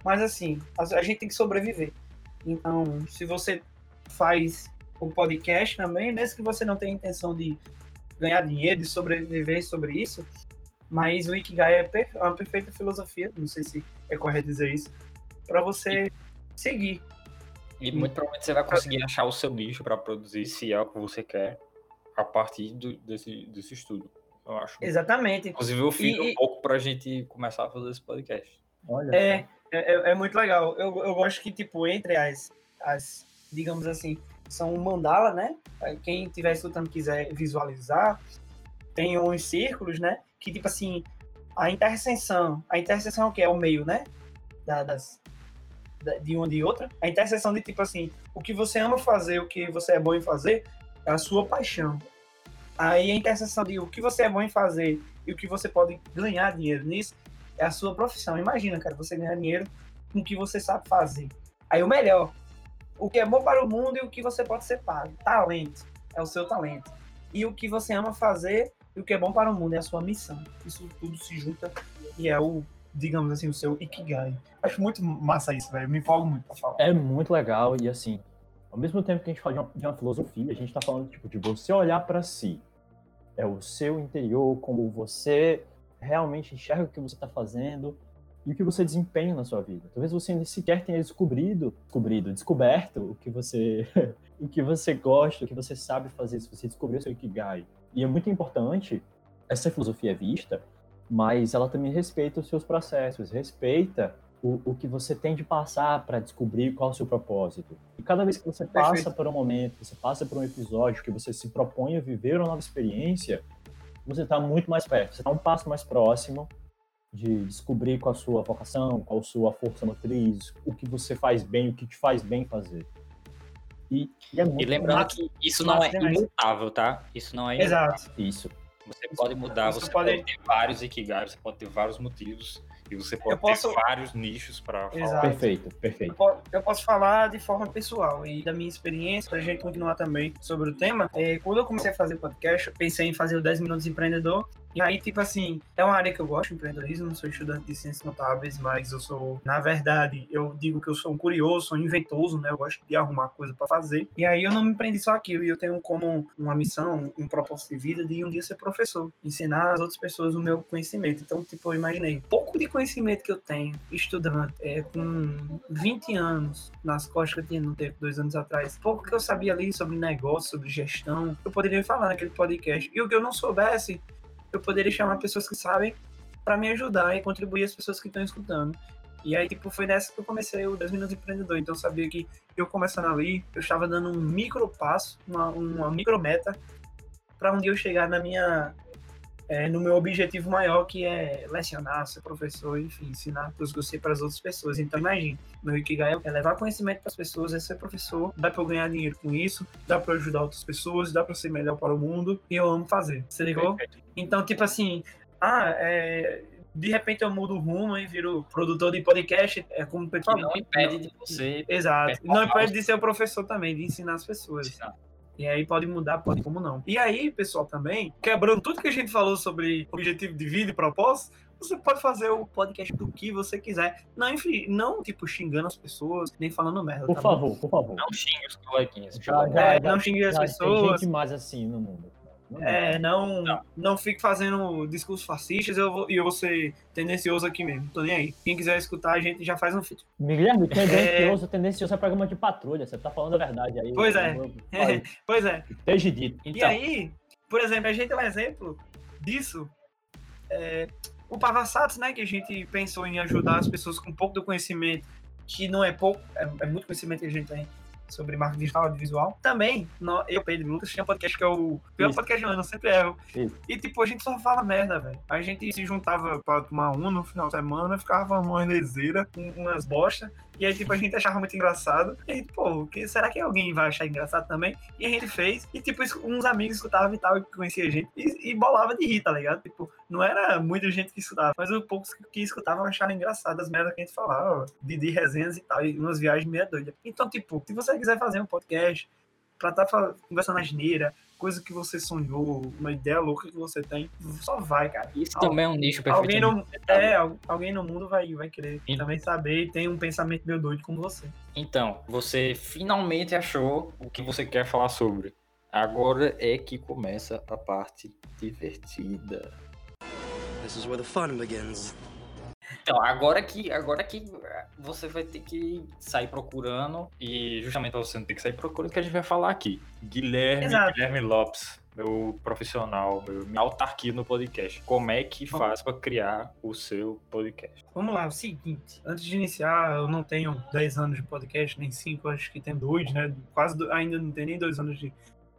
Speaker 3: Mas assim, a, a gente tem que sobreviver. Então, se você faz o podcast também, mesmo que você não tenha intenção de ganhar dinheiro, de sobreviver sobre isso, mas o Ikigai é, é uma perfeita filosofia, não sei se é correto dizer isso, para você seguir.
Speaker 2: E muito provavelmente você vai conseguir achar o seu nicho para produzir, se é o que você quer, a partir do, desse, desse estudo, eu acho.
Speaker 3: Exatamente.
Speaker 2: Inclusive, eu fiz um pouco para a gente começar a fazer esse podcast.
Speaker 3: Olha é, é, é, muito legal. Eu, eu gosto que, tipo, entre as, as, digamos assim, são mandala, né? Quem estiver escutando quiser visualizar, tem uns círculos, né? Que tipo assim, a interseção, a interseção que é o meio, né? Da, das, da, de uma de outra. A interseção de tipo assim, o que você ama fazer, o que você é bom em fazer, é a sua paixão. Aí a interseção de o que você é bom em fazer e o que você pode ganhar dinheiro nisso é a sua profissão. Imagina, cara, você ganhar dinheiro com o que você sabe fazer. Aí o melhor, o que é bom para o mundo e o que você pode ser pago. Talento é o seu talento. E o que você ama fazer e o que é bom para o mundo é a sua missão. Isso tudo se junta e é o, digamos assim, o seu ikigai. Acho muito massa isso, velho. Me empolgo muito pra falar.
Speaker 1: É muito legal e assim, ao mesmo tempo que a gente fala de uma, de uma filosofia, a gente tá falando tipo, de você olhar para si. É o seu interior, como você realmente enxerga o que você está fazendo, e o que você desempenha na sua vida. Talvez você nem sequer tenha descobrido, descobrido, descoberto o que você, *laughs* o que você gosta, o que você sabe fazer, se você descobriu seu ikigai. E é muito importante essa filosofia é vista, mas ela também respeita os seus processos, respeita o, o que você tem de passar para descobrir qual é o seu propósito. E cada vez que você passa Perfeito. por um momento, você passa por um episódio que você se propõe a viver uma nova experiência, você está muito mais perto, você está um passo mais próximo de descobrir qual a sua vocação, qual a sua força motriz, o que você faz bem, o que te faz bem fazer.
Speaker 2: E, e, é e lembrando que isso não é imutável, tá? Isso não é
Speaker 3: imutável. Exato.
Speaker 1: Isso.
Speaker 2: Você pode mudar, você, você pode... pode ter vários Ikigai, você pode ter vários motivos e você pode posso... ter vários nichos para falar.
Speaker 1: Perfeito, perfeito.
Speaker 3: Eu posso falar de forma pessoal e da minha experiência, para a gente continuar também sobre o tema. É, quando eu comecei a fazer podcast, eu pensei em fazer o 10 Minutos Empreendedor e aí, tipo assim, é uma área que eu gosto, empreendedorismo, não sou estudante de ciências notáveis, mas eu sou, na verdade, eu digo que eu sou um curioso, sou um inventoso, né? Eu gosto de arrumar coisa para fazer. E aí eu não me prendi só aquilo, e eu tenho como uma missão, um propósito de vida de um dia ser professor, ensinar as outras pessoas o meu conhecimento. Então, tipo, eu imaginei, pouco de conhecimento que eu tenho, estudante, é, com 20 anos nas costas que eu tinha no tempo, dois anos atrás, pouco que eu sabia ali sobre negócio, sobre gestão, eu poderia falar naquele podcast. E o que eu não soubesse, eu poderia chamar pessoas que sabem para me ajudar e contribuir as pessoas que estão escutando. E aí, tipo, foi nessa que eu comecei o 10 Minutos Empreendedor. Então, eu sabia que eu começando ali, eu estava dando um micro passo, uma, uma micro meta, para um dia eu chegar na minha é, no meu objetivo maior, que é lecionar, ser professor, enfim, ensinar que eu sei para as outras pessoas. Então, imagine, meu Ikigai é levar conhecimento para as pessoas, é ser professor, dá para eu ganhar dinheiro com isso, dá para ajudar outras pessoas, dá para ser melhor para o mundo, e eu amo fazer. Você ligou? Então, tipo assim, ah, é, de repente eu mudo o rumo e viro produtor de podcast, é como
Speaker 2: pessoal. Não impede de você.
Speaker 3: Exato. Não impede de ser o professor também, de ensinar as pessoas. Exato. E aí pode mudar, pode como não. E aí, pessoal, também, quebrando tudo que a gente falou sobre objetivo de vida e propósito, você pode fazer o podcast do que você quiser. Não, enfim, não tipo xingando as pessoas, nem falando merda.
Speaker 1: Por
Speaker 3: tá
Speaker 1: favor, bom? por favor.
Speaker 2: Não xingue os coleguinhas.
Speaker 3: Já, já, é, não xingue as pessoas. Tem
Speaker 1: gente mais assim no mundo.
Speaker 3: É, não, não, não fique fazendo discursos fascistas e eu, vou, eu vou ser tendencioso aqui mesmo. Tô nem aí. Quem quiser escutar, a gente já faz um feed.
Speaker 1: Guilherme, tendencioso, é... tendencioso é programa de patrulha. Você tá falando a verdade aí.
Speaker 3: Pois é. é. *laughs* Pois é.
Speaker 1: Esteja dito.
Speaker 3: Então. E aí, por exemplo, a gente tem um exemplo disso. É, o Pavassatos, né? Que a gente pensou em ajudar as pessoas com um pouco do conhecimento, que não é pouco, é, é muito conhecimento que a gente tem sobre marketing digital, audiovisual. Também, no, eu, Pedro Lucas, tinha um podcast que é o pior podcast do ano, sempre erro. Isso. E, tipo, a gente só fala merda, velho. A gente se juntava pra tomar um no final de semana, ficava uma lezeira, umas bosta, E aí, tipo, a gente achava muito engraçado. E aí, pô, que, será que alguém vai achar engraçado também? E a gente fez. E, tipo, uns amigos escutavam e tal, que conhecia a gente. E, e, bolava de rir, tá ligado? Tipo, não era muita gente que escutava. Mas os poucos que escutavam achavam engraçado as merdas que a gente falava. De, de resenhas e tal. E umas viagens meio doidas. Então, tipo, se você quiser fazer um podcast pra estar tá conversando geneira, coisa que você sonhou, uma ideia louca que você tem, só vai, cara.
Speaker 2: Isso Al também é um nicho
Speaker 3: perfeito. Alguém no, é, alguém no mundo vai, vai querer então, também saber e tem um pensamento meio doido como você.
Speaker 2: Então, você finalmente achou o que você quer falar sobre. Agora é que começa a parte divertida. This is where the fun begins. Então, agora que, agora que você vai ter que sair procurando, e justamente você não tem que sair procurando, que a gente vai falar aqui. Guilherme, Guilherme Lopes, meu profissional, meu, minha autarquia no podcast. Como é que faz para criar o seu podcast?
Speaker 3: Vamos lá, é o seguinte, antes de iniciar, eu não tenho 10 anos de podcast, nem 5, acho que tem dois, né? Quase, do, ainda não tem nem dois anos de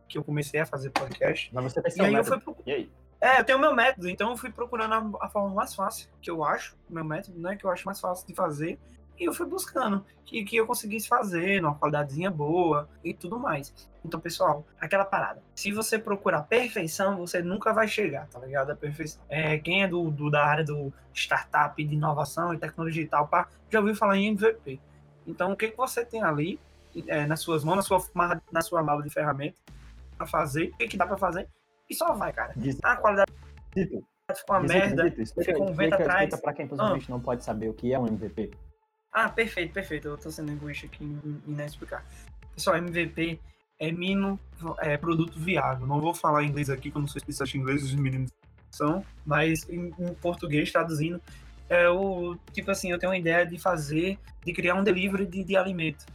Speaker 3: que eu comecei a fazer podcast.
Speaker 1: Mas você e aí eu fui pro... E aí?
Speaker 3: É, eu tenho o meu método, então eu fui procurando a, a, forma mais fácil, que eu acho, meu método, né, que eu acho mais fácil de fazer, e eu fui buscando que, que eu conseguisse fazer, numa qualidadezinha boa e tudo mais. Então, pessoal, aquela parada. Se você procurar perfeição, você nunca vai chegar, tá ligado? A perfeição. É, quem é do, do da área do startup, de inovação e tecnologia e tal, pá, já ouviu falar em MVP. Então, o que, que você tem ali é, nas suas mãos, na sua, na sua mala de ferramenta, para fazer, o que, que dá para fazer, e só vai, cara. Diz... Ah, a qualidade Dito. ficou uma merda, Dito, explica,
Speaker 1: fica um vento atrás. Pra quem possivelmente ah. não pode saber o que é um MVP.
Speaker 3: Ah, perfeito, perfeito. Eu tô sendo egoísta aqui em, em não explicar. Pessoal, MVP é mínimo é, produto viável. Não vou falar inglês aqui, que eu não sou especialista em inglês, os meninos são, mas em, em, português, traduzindo, é o tipo assim, eu tenho uma ideia de fazer, de criar um delivery de, de alimento.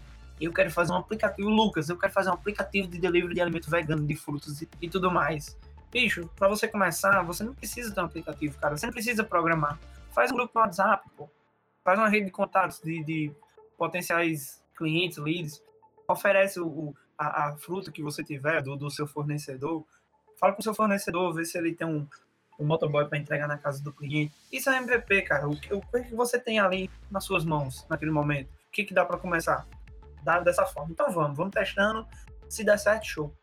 Speaker 3: Eu quero fazer um aplicativo, Lucas, eu quero fazer um aplicativo de delivery de alimento vegano, de frutas e, e tudo mais. Bicho, para você começar, você não precisa ter um aplicativo, cara. Você não precisa programar. Faz um grupo no WhatsApp, pô. Faz uma rede de contatos de, de potenciais clientes, leads. Oferece o, a, a, fruta que você tiver do, do seu fornecedor. Fala com o seu fornecedor, vê se ele tem um, um motoboy para entregar na casa do cliente. Isso é MVP, cara. O, o, o que você tem ali nas suas mãos naquele momento? O que, que dá para começar? Dá dessa forma. Então vamos, vamos testando. Se der certo, show.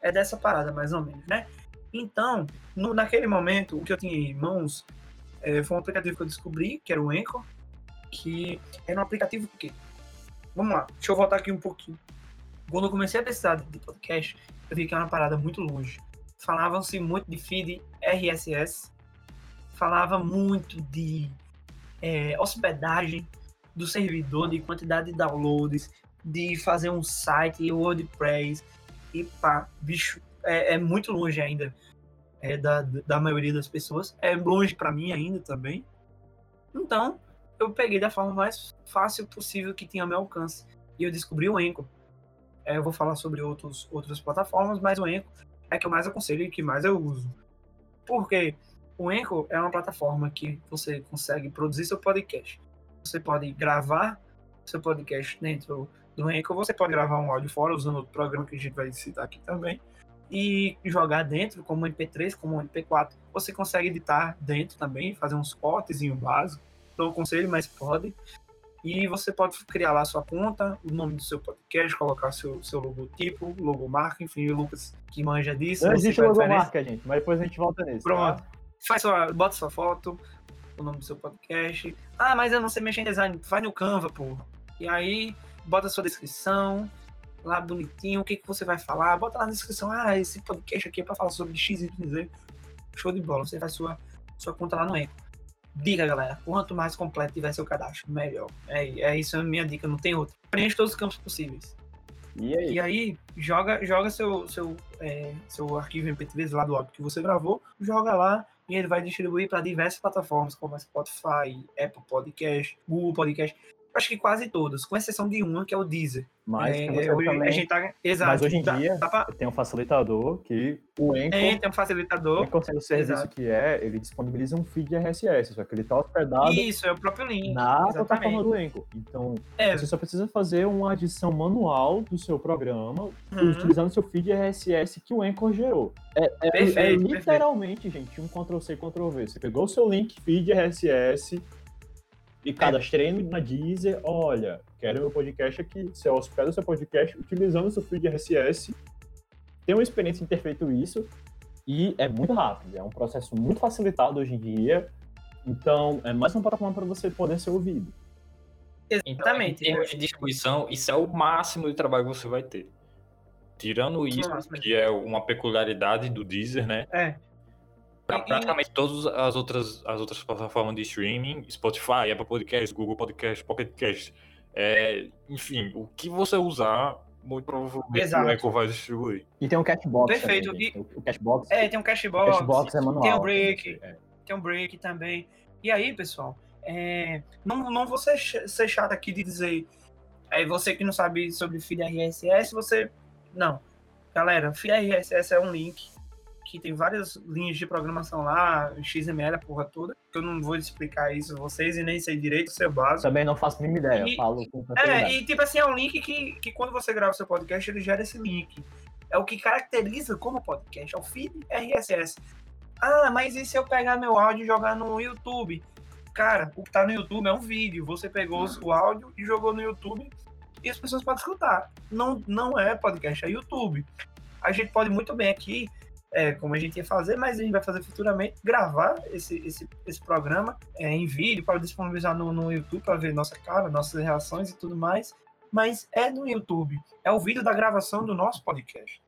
Speaker 3: É dessa parada, mais ou menos, né? Então, no, naquele momento, o que eu tinha em mãos é, foi um aplicativo que eu descobri, que era o Anchor, que era um aplicativo que... Vamos lá, deixa eu voltar aqui um pouquinho. Quando eu comecei a precisar de podcast, eu vi que era uma parada muito longe. Falavam-se muito de feed RSS, falava muito de é, hospedagem do servidor, de quantidade de downloads, de fazer um site WordPress, e pá, bicho, é, é muito longe ainda é, da, da maioria das pessoas. É longe para mim ainda também. Então, eu peguei da forma mais fácil possível que tinha ao meu alcance. E eu descobri o Enco. É, eu vou falar sobre outros, outras plataformas, mas o Enco é que eu mais aconselho e que mais eu uso. Porque o Enco é uma plataforma que você consegue produzir seu podcast. Você pode gravar seu podcast dentro do Enco, você pode gravar um áudio fora usando outro programa que a gente vai citar aqui também e jogar dentro, como MP3, como MP4. Você consegue editar dentro também, fazer uns cortezinho básico. Não aconselho, mas pode. E você pode criar lá sua conta, o nome do seu podcast, colocar seu, seu logotipo, logomarca, enfim, o Lucas que manja disso.
Speaker 1: Não existe logomarca, gente, mas depois a gente volta nisso.
Speaker 3: Pronto. Tá? Faz sua, bota sua foto, o nome do seu podcast. Ah, mas eu não sei mexer em design. Faz no Canva, pô. E aí, bota sua descrição, lá bonitinho, o que, que você vai falar, bota lá na descrição, ah, esse podcast aqui é para falar sobre X, Y, Z. Show de bola, você faz sua, sua conta lá no Eco. Dica, galera, quanto mais completo tiver seu cadastro, melhor. É, é isso, é a minha dica, não tem outra. Preenche todos os campos possíveis.
Speaker 1: E aí?
Speaker 3: E aí, joga, joga seu, seu, é, seu arquivo MP3 lá do áudio que você gravou, joga lá e ele vai distribuir para diversas plataformas, como Spotify, Apple Podcast, Google Podcast acho que quase todas, com exceção de uma, que é o Deezer.
Speaker 1: Mas, é, hoje, também, a gente tá, exato, mas hoje em dá, dia dá pra... tem um facilitador que o Anchor...
Speaker 3: É, tem um facilitador. O
Speaker 1: Anchor, o serviço exato. que é, ele disponibiliza um feed RSS, só que ele está hospedado...
Speaker 3: Isso, é o próprio link.
Speaker 1: Na exatamente. plataforma do Anchor. Então, é. você só precisa fazer uma adição manual do seu programa, uhum. utilizando o seu feed RSS que o Anchor gerou. É, é, perfeito, é literalmente, perfeito. gente, um Ctrl-C, Ctrl-V. Você pegou o seu link feed RSS e cadastrei na Deezer, olha, quero meu podcast aqui. Você hospeda o seu podcast utilizando o seu feed RSS. Tem uma experiência em ter feito isso e é muito rápido. É um processo muito facilitado hoje em dia. Então, é mais uma plataforma para você poder ser ouvido.
Speaker 2: Exatamente. Então, em termos de distribuição, isso é o máximo de trabalho que você vai ter. Tirando isso, que é uma peculiaridade do Deezer, né?
Speaker 3: É.
Speaker 2: Pra praticamente todas as outras, as outras plataformas de streaming, Spotify, Apple Podcast, Google Podcast, Pocket Cast, é, enfim, o que você usar, muito provavelmente Exato. o Echo vai distribuir.
Speaker 1: E tem um Cashbox
Speaker 3: Perfeito.
Speaker 1: Também,
Speaker 3: e...
Speaker 1: O Cashbox.
Speaker 3: É, tem um Cashbox.
Speaker 1: Cashbox é manual.
Speaker 3: Tem um Break. É. Tem um Break também. E aí, pessoal, é, não, não vou ser, ser chato aqui de dizer. É, você que não sabe sobre feed RSS, você. Não. Galera, feed RSS é um link que tem várias linhas de programação lá, XML, a porra toda. Eu não vou explicar isso a vocês e nem sei direito o seu básico.
Speaker 1: Também não faço nenhuma ideia, e, falo
Speaker 3: com É, e tipo assim, é um link que, que quando você grava o seu podcast, ele gera esse link. É o que caracteriza como podcast, é o feed RSS. Ah, mas e se eu pegar meu áudio e jogar no YouTube? Cara, o que tá no YouTube é um vídeo. Você pegou o áudio e jogou no YouTube e as pessoas podem escutar. Não, não é podcast, é YouTube. A gente pode muito bem aqui é, como a gente ia fazer, mas a gente vai fazer futuramente, gravar esse, esse, esse programa é, em vídeo para disponibilizar no, no YouTube para ver nossa cara, nossas reações e tudo mais. Mas é no YouTube. É o vídeo da gravação do nosso podcast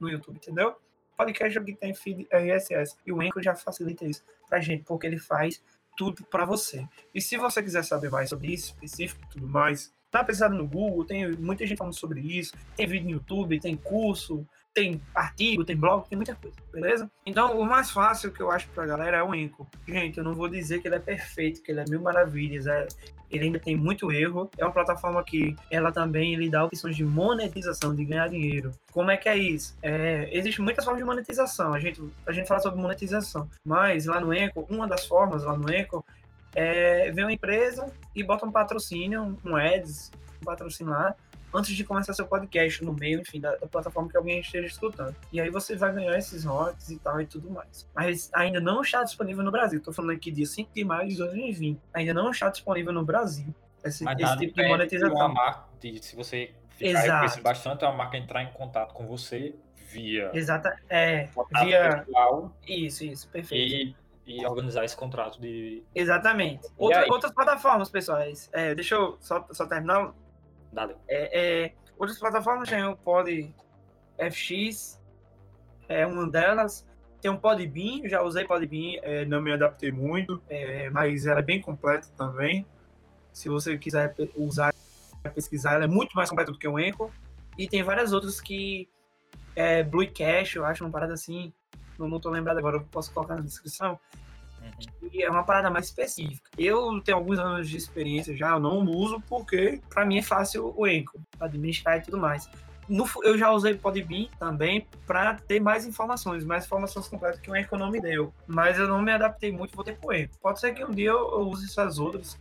Speaker 3: no YouTube, entendeu? Podcast é que tem feed RSS. E o Anchor já facilita isso pra gente, porque ele faz tudo para você. E se você quiser saber mais sobre isso, específico e tudo mais, tá pesado no Google, tem muita gente falando sobre isso, tem vídeo no YouTube, tem curso, tem artigo, tem blog, tem muita coisa, beleza? Então, o mais fácil que eu acho pra galera é o Enco. Gente, eu não vou dizer que ele é perfeito, que ele é mil maravilhas, é, ele ainda tem muito erro. É uma plataforma que ela também lhe dá opções de monetização, de ganhar dinheiro. Como é que é isso? É, Existem muitas formas de monetização. A gente, a gente fala sobre monetização, mas lá no Enco, uma das formas lá no Enco é ver uma empresa e bota um patrocínio, um ads, um patrocínio lá, antes de começar seu podcast, no meio, enfim, da, da, plataforma que alguém esteja escutando. E aí você vai ganhar esses royalties e tal e tudo mais. Mas ainda não está disponível no Brasil. Estou falando aqui dia 5 de maio de 2020. Ainda não está disponível no Brasil esse, esse tipo de monetização.
Speaker 2: Marca, se você ficar bastante, a marca entrar em contato com você via.
Speaker 3: Exata, é. Via.
Speaker 2: Pessoal,
Speaker 3: isso, isso, perfeito.
Speaker 2: E, e organizar esse contrato de.
Speaker 3: Exatamente. Outra, outras plataformas, pessoais. É, deixa eu só, só terminar
Speaker 2: Dale.
Speaker 3: É, é, outras plataformas tem o Pod FX, é uma delas. Tem um Podbean, já usei Podbean, é, não me adaptei muito, é, mas ela é bem completa também. Se você quiser usar, pesquisar, ela é muito mais completa do que o Enco. E tem várias outras que é Bluecast, eu acho uma parada assim, não, não tô lembrado agora, eu posso colocar na descrição. Uhum. E é uma parada mais específica. Eu tenho alguns anos de experiência já, eu não uso porque para mim é fácil o Enco, administrar e tudo mais. No, eu já usei Podbean também para ter mais informações, mais informações completas que o Enco não me deu. Mas eu não me adaptei muito, vou ter com o Enco. Pode ser que um dia eu, eu use essas outras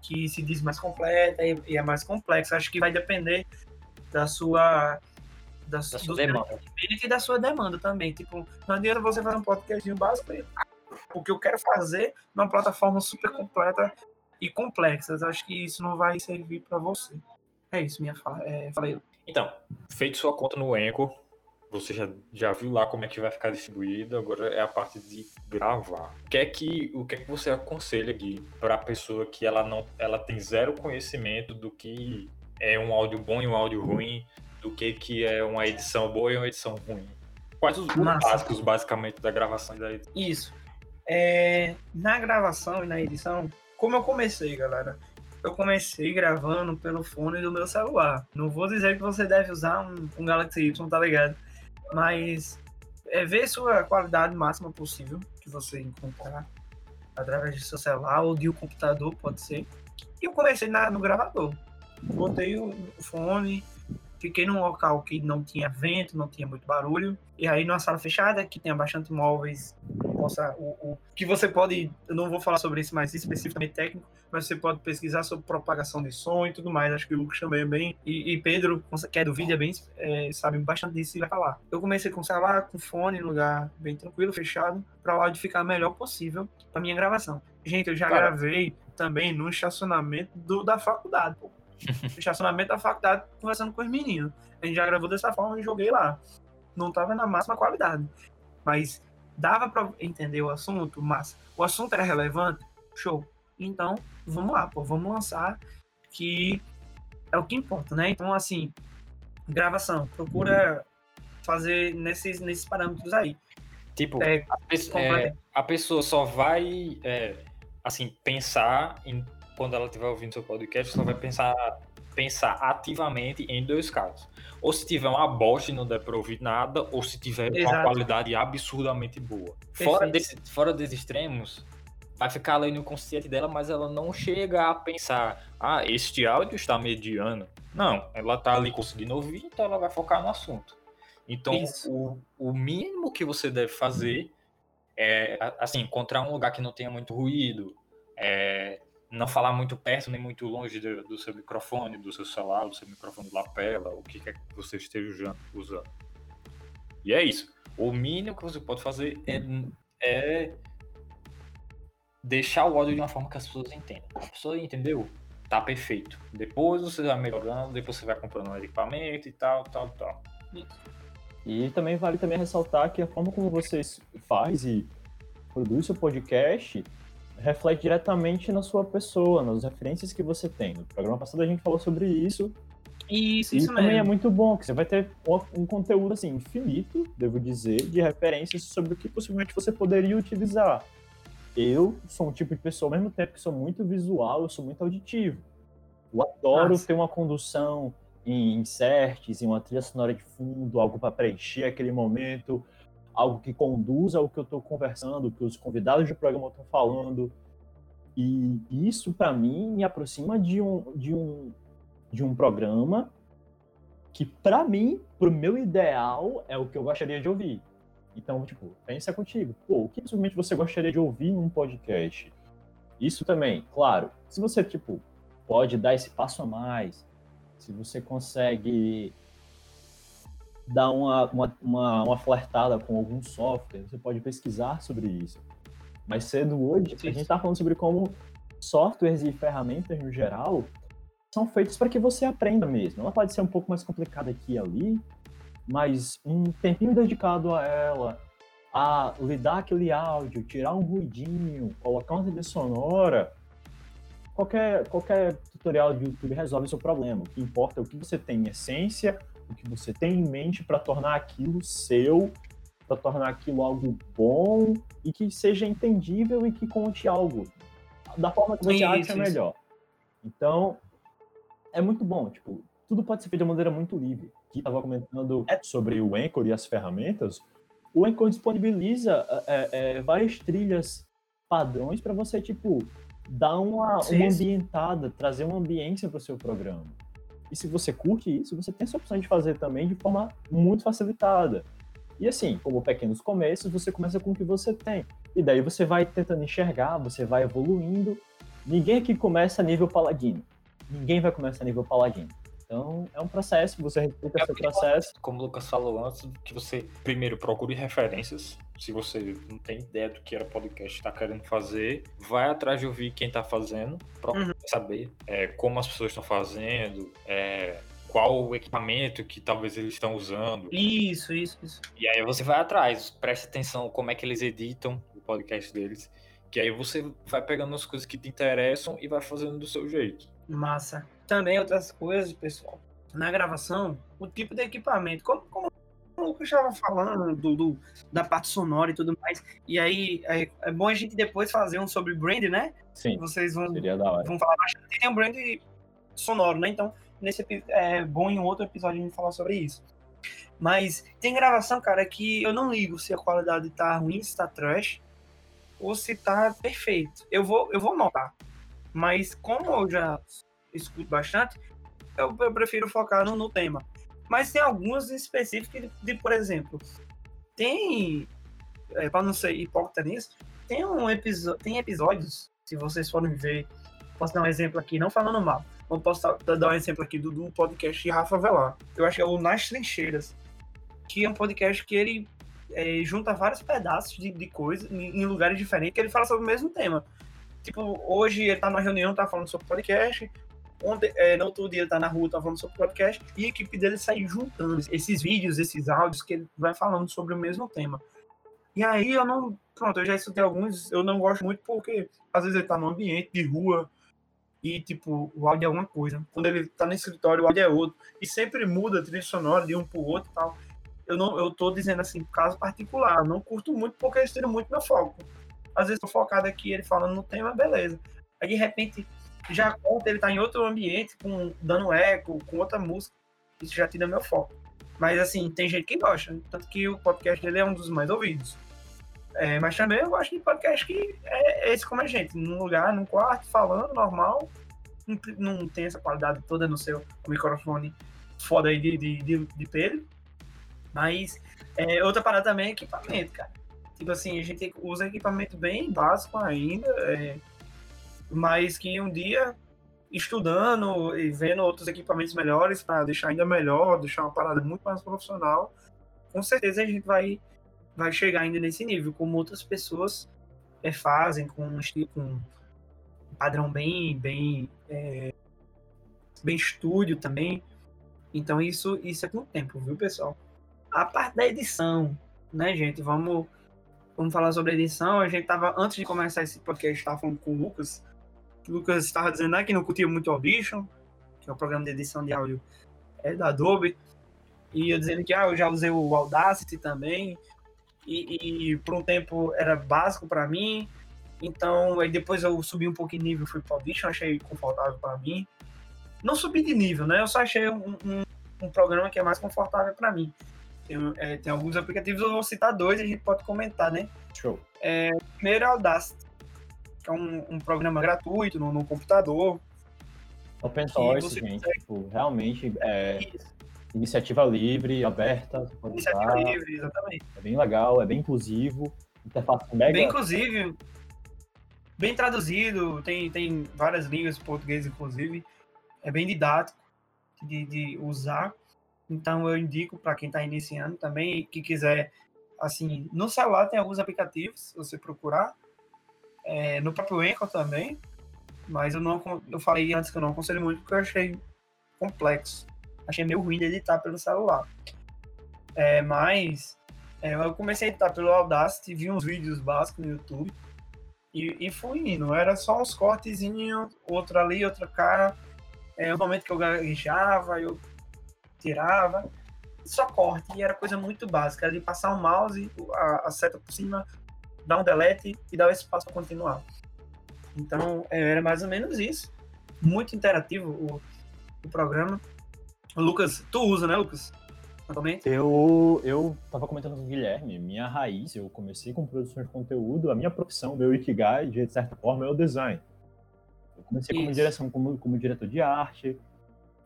Speaker 3: que se diz mais completa e, e é mais complexa. Acho que vai depender da sua da, da sua demanda. e da sua demanda também. Tipo, não adianta você fazer um podcast básico e o que eu quero fazer numa plataforma super completa e complexa. Eu acho que isso não vai servir para você. É isso, minha fala. É, falei.
Speaker 2: Então, feito sua conta no Anchor, você já, já viu lá como é que vai ficar distribuído, agora é a parte de gravar. O que é que, o que, é que você aconselha, Gui, para a pessoa que ela não ela tem zero conhecimento do que é um áudio bom e um áudio ruim, do que, que é uma edição boa e uma edição ruim? Quais os básicos, basicamente, da gravação e da edição?
Speaker 3: Isso. É, na gravação e na edição, como eu comecei, galera? Eu comecei gravando pelo fone do meu celular. Não vou dizer que você deve usar um, um Galaxy Y, tá ligado? Mas é ver sua qualidade máxima possível que você encontrar através do seu celular ou de um computador, pode ser. E eu comecei na, no gravador. Botei o fone, fiquei num local que não tinha vento, não tinha muito barulho, e aí numa sala fechada que tenha bastante móveis, possa o, o, que você pode, eu não vou falar sobre isso mais especificamente técnico, mas você pode pesquisar sobre propagação de som e tudo mais. Acho que o Lucas também é bem e, e Pedro, que é do vídeo, é bem é, sabe bastante disso e vai falar. Eu comecei com celular, com fone, lugar bem tranquilo, fechado, para o áudio ficar melhor possível para minha gravação. Gente, eu já
Speaker 2: Cara.
Speaker 3: gravei também no estacionamento do, da faculdade, pô. No *laughs* estacionamento da faculdade, conversando com os meninos. A gente já gravou dessa forma e joguei lá. Não tava na máxima qualidade. Mas dava pra entender o assunto, massa. O assunto era relevante, show. Então, vamos lá, pô, vamos lançar que é o que importa, né? Então, assim, gravação, procura fazer nesses, nesses parâmetros aí.
Speaker 2: Tipo,
Speaker 3: É,
Speaker 2: a, pe-
Speaker 3: completa-
Speaker 2: é, a pessoa só vai, é, assim, pensar em quando ela estiver ouvindo seu podcast, só vai pensar, pensar ativamente em dois casos. Ou se tiver uma bosta e não der pra ouvir nada, ou se tiver uma
Speaker 3: Exato.
Speaker 2: qualidade absurdamente boa. Fora, desse, fora desses extremos, vai ficar ali no consciente dela, mas ela não chega a pensar, ah, este áudio está mediano. Não, ela tá ali conseguindo ouvir, então ela vai focar no assunto. Então,
Speaker 3: Isso.
Speaker 2: o, o mínimo que você deve fazer é, assim, encontrar um lugar que não tenha muito ruído, é, não falar muito perto nem muito longe do, do seu microfone, do seu celular, do seu microfone de lapela, o que quer que você esteja usando-. E é isso. O mínimo que você pode fazer é, é deixar o áudio de uma forma que as pessoas entendam. A pessoa entendeu? Tá perfeito. Depois você vai melhorando, depois você vai comprando um equipamento e tal, tal, tal.
Speaker 1: E também vale também ressaltar que a forma como você faz e produz seu podcast reflete diretamente na sua pessoa, nas referências que você tem. No programa passado a gente falou sobre isso
Speaker 3: Isso,
Speaker 1: e
Speaker 3: isso
Speaker 1: também é
Speaker 3: mesmo.
Speaker 1: muito bom, que você vai ter um, um conteúdo assim infinito, devo dizer, de referências sobre o que possivelmente você poderia utilizar. Eu sou um tipo de pessoa, ao mesmo tempo que sou muito visual, eu sou muito auditivo. Eu adoro
Speaker 3: Nossa.
Speaker 1: ter uma condução em inserts, em uma trilha sonora de fundo, algo para preencher aquele momento, algo que conduza ao que eu estou conversando, o que os convidados do programa estão falando. E isso, para mim, me aproxima de um, de um, de um programa que, para mim, pro meu ideal, é o que eu gostaria de ouvir. Então, tipo, pensa contigo. Pô, o que simplesmente você gostaria de ouvir num podcast? Isso também, claro. Se você, tipo, pode dar esse passo a mais, se você consegue dar uma, uma, uma, uma flertada com algum software, você pode pesquisar sobre isso. Mais cedo hoje, a gente tá falando sobre como softwares e ferramentas no geral são feitos para que você aprenda mesmo. Ela pode ser um pouco mais complicada aqui e ali, mas um tempinho dedicado a ela, a lidar aquele áudio, tirar um ruidinho, colocar uma trilha sonora, qualquer, qualquer tutorial de YouTube resolve o seu problema. O que importa é o que você tem em essência, que você tem em mente para tornar aquilo seu, para tornar aquilo algo bom e que seja entendível e que conte algo da forma que você
Speaker 3: Isso,
Speaker 1: acha
Speaker 3: isso.
Speaker 1: melhor. Então, é muito bom, tipo, tudo pode ser feito de uma maneira muito livre. Que estava comentando sobre o Anchor e as ferramentas, o Anchor disponibiliza é, é, várias trilhas padrões para você, tipo, dar uma,
Speaker 3: Sim,
Speaker 1: uma
Speaker 3: sim.
Speaker 1: ambientada, trazer uma ambiência para o seu programa. E se você curte isso, você tem essa opção de fazer também de forma muito facilitada. E assim, como pequenos começos, você começa com o que você tem. E daí você vai tentando enxergar, você vai evoluindo. Ninguém aqui começa a nível paladino. Ninguém vai começar a nível paladino. Então, é um processo, você respeita
Speaker 2: É
Speaker 1: seu processo.
Speaker 2: Como o Lucas falou antes, que você primeiro procure referências. Se você não tem ideia do que era podcast está querendo fazer, vai atrás de ouvir quem está fazendo, para
Speaker 3: Uhum.
Speaker 2: saber é, como as pessoas estão fazendo, é, qual o equipamento que talvez eles estão usando.
Speaker 3: Isso, isso, isso.
Speaker 2: E aí você vai atrás, preste atenção como é que eles editam o podcast deles. Que aí você vai pegando as coisas que te interessam e vai fazendo do seu jeito.
Speaker 3: Massa. Também outras coisas, pessoal. Na gravação, o tipo de equipamento, como, como o Lucas estava falando do, do- da parte sonora e tudo mais. E aí é, é bom a gente depois fazer um sobre brand, né?
Speaker 1: Sim,
Speaker 3: Vocês vão,
Speaker 1: seria da hora.
Speaker 3: vão falar bastante. Tem um brand sonoro, né? Então, nesse é bom em um outro episódio a gente falar sobre isso. Mas tem gravação, cara, que eu não ligo se a qualidade tá ruim, se tá trash, ou se tá perfeito. Eu vou, eu vou notar. Mas como eu já escuto bastante, eu, eu prefiro focar no, no tema. Mas tem algumas específicas de, de, por exemplo, tem, é, para não ser hipócrita nisso, tem um tem episódios, se vocês forem ver, posso dar um exemplo aqui, não falando mal, eu posso dar- dar um exemplo aqui do, do podcast de Rafa Velar. Eu acho que é o Nas Trincheiras, que é um podcast que ele é, junta vários pedaços de, de coisa em, em lugares diferentes, que ele fala sobre o mesmo tema. tipo, hoje ele tá na reunião, tá falando sobre podcast, ontem, é, no outro dia ele tá na rua, tá falando sobre podcast, e a equipe dele sai juntando esses vídeos, esses áudios que ele vai falando sobre o mesmo tema. E aí eu não, pronto, eu já estudei alguns, eu não gosto muito porque às vezes ele tá no ambiente de rua, e, tipo, o áudio é uma coisa. Quando ele tá no escritório, o áudio é outro. E sempre muda a trilha sonora de um pro outro e tal. Eu, não, eu tô dizendo assim, caso particular. não curto muito porque eles tiram muito meu foco. Às vezes tô focado aqui, ele falando no tema, beleza. Aí, de repente, já conta, ele tá em outro ambiente, com, dando eco, com outra música. Isso já tira meu foco. Mas, assim, tem gente que gosta. Tanto que o podcast dele é um dos mais ouvidos. É, mas também eu gosto de podcast que é esse como a gente, num lugar, num quarto, falando normal, não, tem essa qualidade toda no seu microfone foda aí de, de, de, de. Mas é, outra parada também é equipamento, cara. Tipo assim, a gente usa equipamento bem básico ainda, é, mas que um dia estudando e vendo outros equipamentos melhores para deixar ainda melhor, deixar uma parada muito mais profissional, com certeza a gente vai vai chegar ainda nesse nível, como outras pessoas é, fazem, com um, com um padrão bem, bem, é, bem estúdio também. Então isso, isso é com o tempo, viu, pessoal? A parte da edição, né, gente? Vamos, vamos falar sobre edição. A gente tava, antes de começar esse podcast, estava falando com o Lucas. O Lucas estava dizendo né, que não curtia muito o Audition, que é o programa de edição de áudio é da Adobe. E eu dizendo que ah, eu já usei o Audacity também e, e por um tempo era básico para mim. Então, aí depois eu subi um pouquinho de nível, fui para Audition, achei confortável para mim. Não subi de nível, né? Eu só achei um, um, um programa que é mais confortável para mim. Tem, é, tem, alguns aplicativos, eu vou citar dois e a gente pode comentar, né?
Speaker 1: Show.
Speaker 3: É, primeiro é o Audacity, que é um, um programa gratuito no, no computador.
Speaker 1: Open source, gente, consegue... tipo, realmente é, Isso. Iniciativa livre, aberta.
Speaker 3: Iniciativa usar. livre, exatamente.
Speaker 1: É bem legal, é bem inclusivo. Interface mega.
Speaker 3: Bem inclusive, bem traduzido, tem, tem várias línguas português, inclusive. É bem didático de, de usar. Então eu indico para quem está iniciando também, que quiser, assim, no celular tem alguns aplicativos, se você procurar. É, no próprio Anchor também, mas eu não eu falei antes que eu não aconselho muito porque eu achei complexo achei meio ruim de editar pelo celular. É, mas é, eu comecei a editar pelo Audacity, vi uns vídeos básicos no YouTube e, e fui indo. Era só uns cortezinhos, outro ali, outro cara. É, o momento que eu gaguejava, eu tirava. Só corte, e era coisa muito básica. Era de passar o mouse, a, a seta por cima, dar um delete e dar o espaço para continuar. Então, é, era mais ou menos isso. Muito interativo o, o programa. Lucas, tu usa, né, Lucas?
Speaker 1: Atualmente? Eu, eu tava comentando com o Guilherme, minha raiz, eu comecei com produção de conteúdo, a minha profissão, meu Ikigai, de certa forma, é o design. Eu comecei como direção, como, como diretor de arte,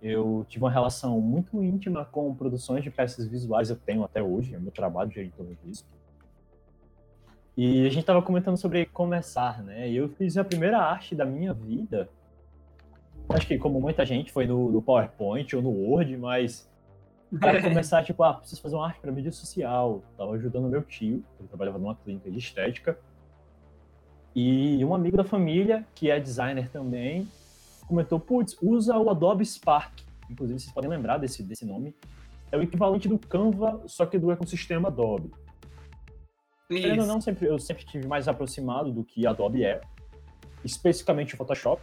Speaker 1: eu tive uma relação muito íntima com produções de peças visuais, eu tenho até hoje, é meu trabalho de editor disso. E a gente tava comentando sobre começar, né? E eu fiz a primeira arte da minha vida acho que como muita gente foi no, no PowerPoint ou no Word, mas para *laughs* começar, tipo, ah, preciso fazer uma arte para mídia social. Tava ajudando meu tio, ele trabalhava numa clínica de estética. E um amigo da família, que é designer também, comentou, putz, usa o Adobe Spark. Inclusive, vocês podem lembrar desse, desse nome. É o equivalente do Canva, só que do ecossistema Adobe. Isso. não, sempre, eu sempre tive mais aproximado do que Adobe é. Especificamente o Photoshop.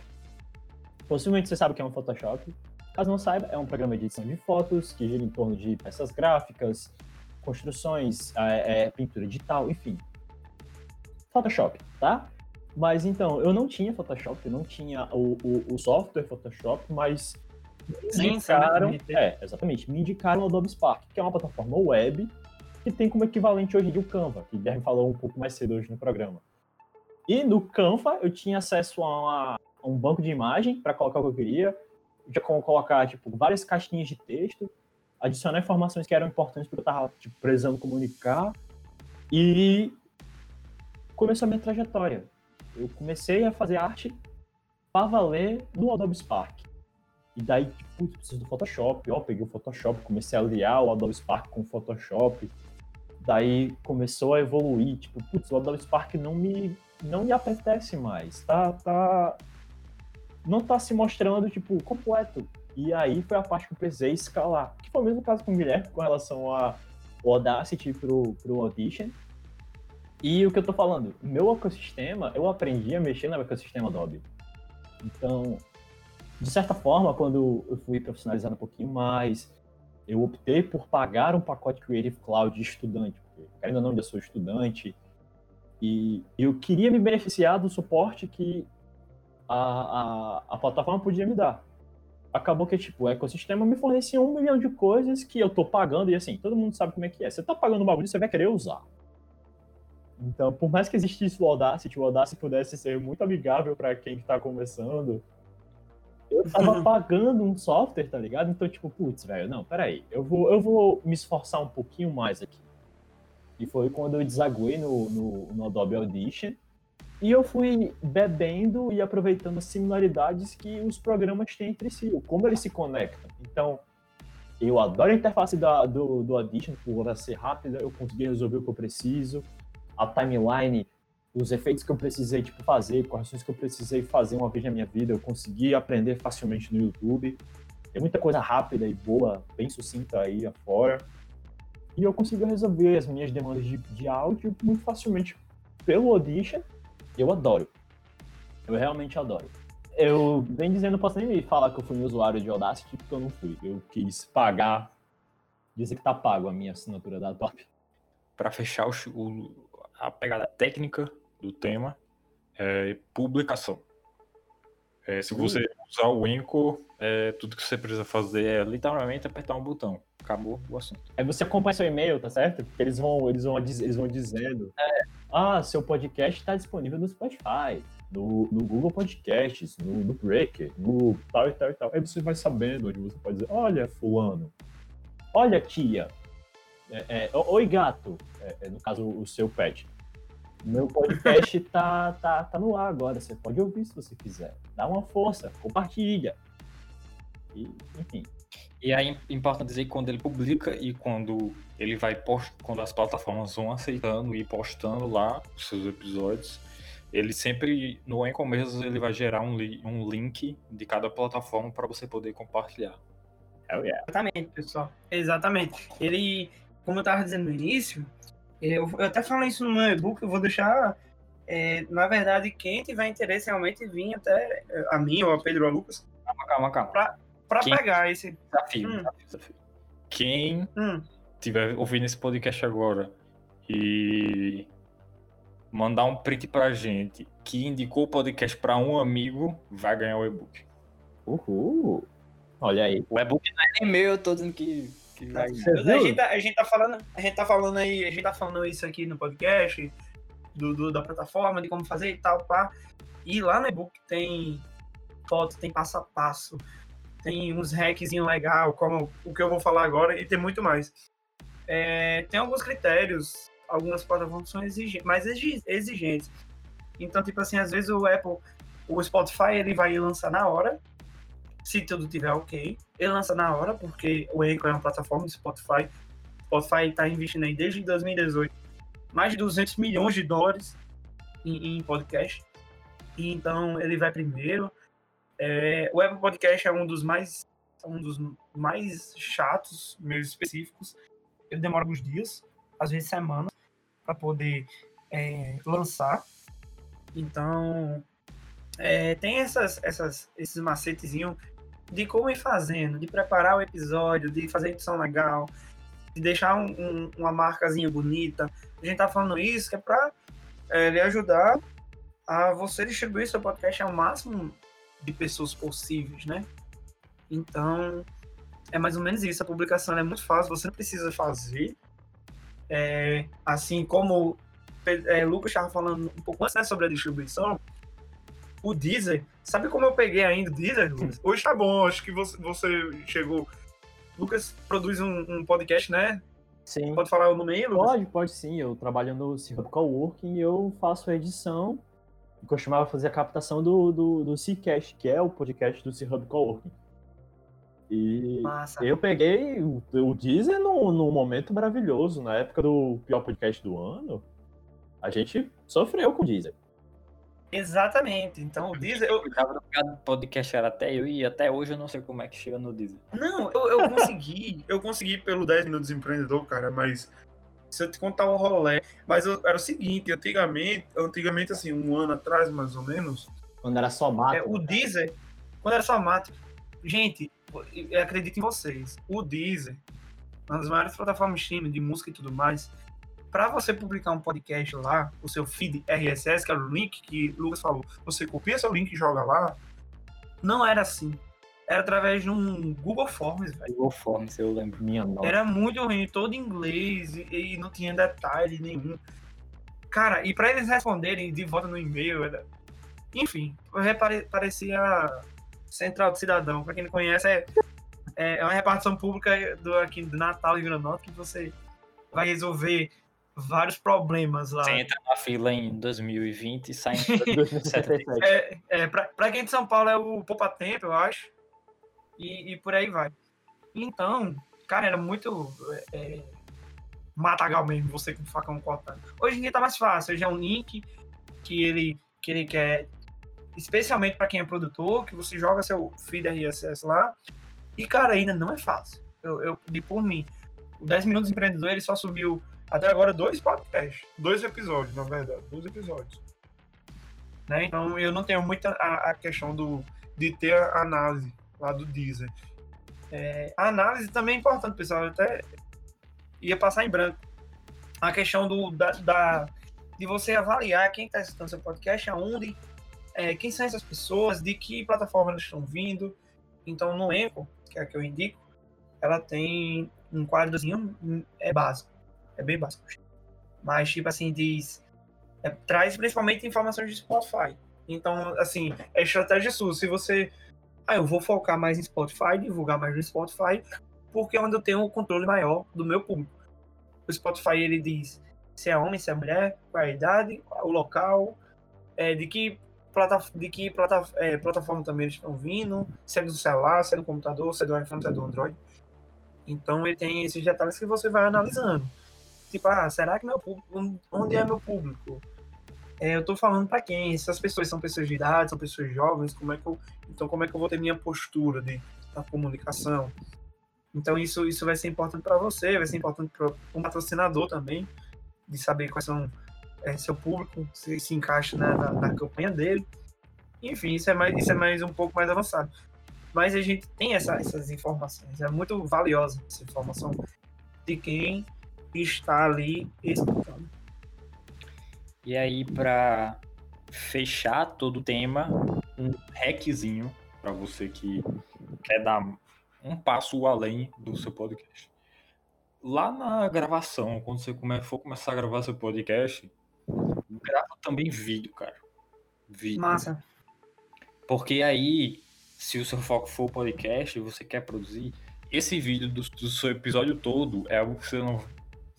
Speaker 1: Possivelmente você sabe o que é um Photoshop. Caso não saiba, é um programa de edição de fotos que gira em torno de peças gráficas, construções, é, é, pintura digital, enfim. Photoshop, tá? Mas então, eu não tinha Photoshop, eu não tinha o, o, o software Photoshop, mas me indicaram, é, exatamente, me indicaram o Adobe Spark, que é uma plataforma web que tem como equivalente hoje o Canva, que o Guilherme falou um pouco mais cedo hoje no programa. E no Canva eu tinha acesso a uma um banco de imagem para colocar o que eu queria, já colocar tipo várias caixinhas de texto, adicionar informações que eram importantes porque eu estava tipo, precisando comunicar e começou a minha trajetória. Eu comecei a fazer arte para valer no Adobe Spark. E daí, tipo, preciso do Photoshop. Ó, peguei o Photoshop, comecei a aliar o Adobe Spark com o Photoshop. Daí começou a evoluir, tipo, putz, o Adobe Spark não me não me apetece mais. Tá, tá, não tá se mostrando, tipo, completo. E aí foi a parte que eu precisei escalar. Que foi o mesmo caso com o Guilherme com relação ao Audacity pro, pro Audition. E o que eu tô falando, meu ecossistema, eu aprendi a mexer no ecossistema Adobe. Então, de certa forma, quando eu fui profissionalizando um pouquinho mais, eu optei por pagar um pacote Creative Cloud de estudante, porque ainda não, sou estudante, e eu queria me beneficiar do suporte que a, a, a plataforma podia me dar. Acabou que, tipo, o ecossistema me fornecia um milhão de coisas que eu tô pagando, e assim, todo mundo sabe como é que é. Você tá pagando um bagulho, você vai querer usar. Então, por mais que existisse o Audacity, o Audacity pudesse ser muito amigável para quem está começando, eu tava *laughs* pagando um software, tá ligado? Então, tipo, putz, velho, não, peraí, eu vou, eu vou me esforçar um pouquinho mais aqui. E foi quando eu desaguei no, no, no Adobe Audition. E eu fui bebendo e aproveitando as similaridades que os programas têm entre si, como eles se conectam. Então, eu adoro a interface da, do, do Audition, por ela ser rápida, eu consegui resolver o que eu preciso. A timeline os efeitos que eu precisei tipo, fazer, correções que eu precisei fazer uma vez na minha vida, eu consegui aprender facilmente no YouTube. Tem muita coisa rápida e boa, bem sucinta aí afora. E eu consegui resolver as minhas demandas de, de áudio muito facilmente pelo Audition. Eu adoro. Eu realmente adoro. Eu bem dizendo, não posso nem falar que eu fui um usuário de Audacity, porque eu não fui. Eu quis pagar, dizer que tá pago a minha assinatura da Top.
Speaker 2: Para fechar o, a pegada técnica do tema é publicação. É, se você hum. usar o Anchor, é, tudo que você precisa fazer é literalmente apertar um botão. Acabou o assunto.
Speaker 1: Aí você acompanha seu e-mail, tá certo? Porque eles vão, eles vão, eles vão dizendo: é, Ah, seu podcast está disponível no Spotify, no, no Google Podcasts, no, no Breaker, no tal e tal e tal. Aí você vai sabendo onde você pode dizer: Olha, Fulano, olha, tia, é, é, oi, gato, é, no caso, o seu pet. Meu podcast tá, tá, tá no ar agora. Você pode ouvir se você quiser. Dá uma força, compartilha. E, enfim.
Speaker 2: E aí importa dizer que quando ele publica e quando ele vai post... quando as plataformas vão aceitando e postando lá os seus episódios, ele sempre no mesmo ele vai gerar um, li... um link de cada plataforma para você poder compartilhar.
Speaker 3: Hell yeah. Exatamente, pessoal. Exatamente. Ele, como eu estava dizendo no início, eu, eu até falei isso no meu e-book, eu vou deixar. É, na verdade, quem tiver interesse realmente vir até a mim ou a Pedro ou a Lucas.
Speaker 2: Calma, calma, calma.
Speaker 3: Pra, pra quem... pegar esse.
Speaker 2: Desafio, hum. desafio, desafio. Quem hum. tiver ouvindo esse podcast agora e mandar um print pra gente que indicou o podcast pra um amigo, vai ganhar o e-book.
Speaker 1: Uhul! Olha aí.
Speaker 2: O e-book não é nem meu, eu tô dizendo que
Speaker 3: vai... a, gente tá, a, gente tá, falando, a gente tá falando aí, a gente tá falando isso aqui no podcast, do, do da plataforma, de como fazer e tal, pá. E lá no e-book tem foto, tem passo a passo, tem uns hackzinho legal, como o que eu vou falar agora, e tem muito mais. É, tem alguns critérios, algumas plataformas são exigentes, mais exigentes. Então, tipo assim, às vezes o Apple, o Spotify, ele vai lançar na hora, se tudo tiver ok. Ele lança na hora, porque o Anchor é uma plataforma do Spotify. Spotify está investindo aí desde 2018 mais de 200 milhões de dólares em, em podcast. E então ele vai primeiro. É, o Apple Podcast é um dos mais um dos mais chatos, meio específicos. Ele demora alguns dias, às vezes semanas, para poder é, lançar. Então, é, tem essas, essas, esses macetezinhos de como ir fazendo, de preparar o episódio, de fazer edição legal, de deixar um, um, uma marcazinha bonita. A gente tá falando isso que é para é, lhe ajudar a você distribuir seu podcast ao máximo de pessoas possíveis, né? Então, é mais ou menos isso. A publicação é muito fácil, você não precisa fazer. É, assim como é, Lucas estava falando um pouco antes né, sobre a distribuição, o Deezer, sabe como eu peguei ainda o Deezer, Lucas? Hoje tá bom, acho que você, você chegou. Lucas produz um, um, podcast, né?
Speaker 1: Sim.
Speaker 3: Pode falar o nome aí, Lucas?
Speaker 1: Pode, pode sim. Eu trabalho no Circuit Coworking e eu faço a edição. Eu costumava fazer a captação do, do, do Seacast, que é o podcast do C-Hub Coworking. E Massa. eu peguei o, o Deezer num, num momento maravilhoso. Na época do pior podcast do ano, a gente sofreu com o Deezer.
Speaker 3: Exatamente. Então o Deezer. Eu...
Speaker 2: O podcast era até eu e até hoje eu não sei como é que chega no Deezer.
Speaker 3: Não, eu, eu consegui. eu consegui pelo 10 minutos empreendedor, cara, mas se eu te contar o rolê. Mas eu, era o seguinte, antigamente, antigamente, assim, um ano atrás, mais ou menos.
Speaker 1: Quando era só mato.
Speaker 3: É, o Deezer, quando era só mato. Gente, eu acredito em vocês. O Deezer, uma das maiores plataformas de streaming de música e tudo mais, para você publicar um podcast lá, o seu feed RSS, que era o link que o Lucas falou, você copia seu link e joga lá, não era assim. Era através de um Google Forms, velho.
Speaker 2: Google Forms, eu lembro. Minha
Speaker 3: nossa. Era muito ruim, todo em inglês e, e, não tinha detalhe nenhum. Cara, e para eles responderem de volta no e-mail, era... enfim, parecia Central do Cidadão. Para quem não conhece, é, é, é uma repartição pública do, aqui do Natal e Granota que você vai resolver vários problemas lá.
Speaker 2: Você entra na fila em 2020 e sai em *laughs* 2077.
Speaker 3: é, é, pra, pra quem é de São Paulo é o Poupa Tempo, eu acho. E, e por aí vai. Então, cara, era muito é, matagal mesmo, você com facão cortando. Hoje em dia tá mais fácil, hoje é um link que ele, que ele quer, especialmente para quem é produtor, que você joga seu feed RSS lá. E, cara, ainda não é fácil. Eu, eu pedi por mim. O 10 Minutos Empreendedor, ele só subiu até agora dois podcasts, dois episódios, na verdade, dois episódios. Né? Então eu não tenho muita a, a, questão do, de ter a análise lá do Deezer. É, a análise também é importante, pessoal. Eu até ia passar em branco. A questão do, da, da de você avaliar quem está escutando seu podcast, aonde, é, quem são essas pessoas, de que plataforma elas estão vindo. Então, no Enco, que é a que eu indico, ela tem um quadrozinho, é básico é bem básico. Mas, tipo assim, diz. É, traz principalmente informações de Spotify. Então, assim, é estratégia sua. Se você. Ah, eu vou focar mais em Spotify, divulgar mais no Spotify, porque é onde eu tenho o um controle maior do meu público. O Spotify ele diz se é homem, se é mulher, qual é a idade, o local, é, de que, plata, de que plata, é, plataforma também eles estão vindo, se é do celular, se é do computador, se é do iPhone, se é do Android. Então ele tem esses detalhes que você vai analisando. Tipo, ah, será que meu público. Onde é meu público? É, eu tô falando para quem? Se as pessoas são pessoas de idade, são pessoas jovens, como é que eu. Então, como é que eu vou ter minha postura de, da comunicação? Então, isso, isso vai ser importante para você, vai ser importante para um patrocinador também, de saber quais são é, seu público, se se encaixa né, na, na, campanha dele. Enfim, isso é, mais, isso é mais um pouco mais avançado. Mas a gente tem essa, essas informações, é muito valiosa essa informação de quem está ali.
Speaker 2: E aí, para fechar todo o tema, um hackzinho para você que quer dar um passo além do seu podcast. Lá na gravação, quando você for começar a gravar seu podcast, grava também vídeo, cara. Vídeo.
Speaker 3: Massa.
Speaker 2: Porque aí, se o seu foco for podcast e você quer produzir, esse vídeo do, do seu episódio todo é algo que você não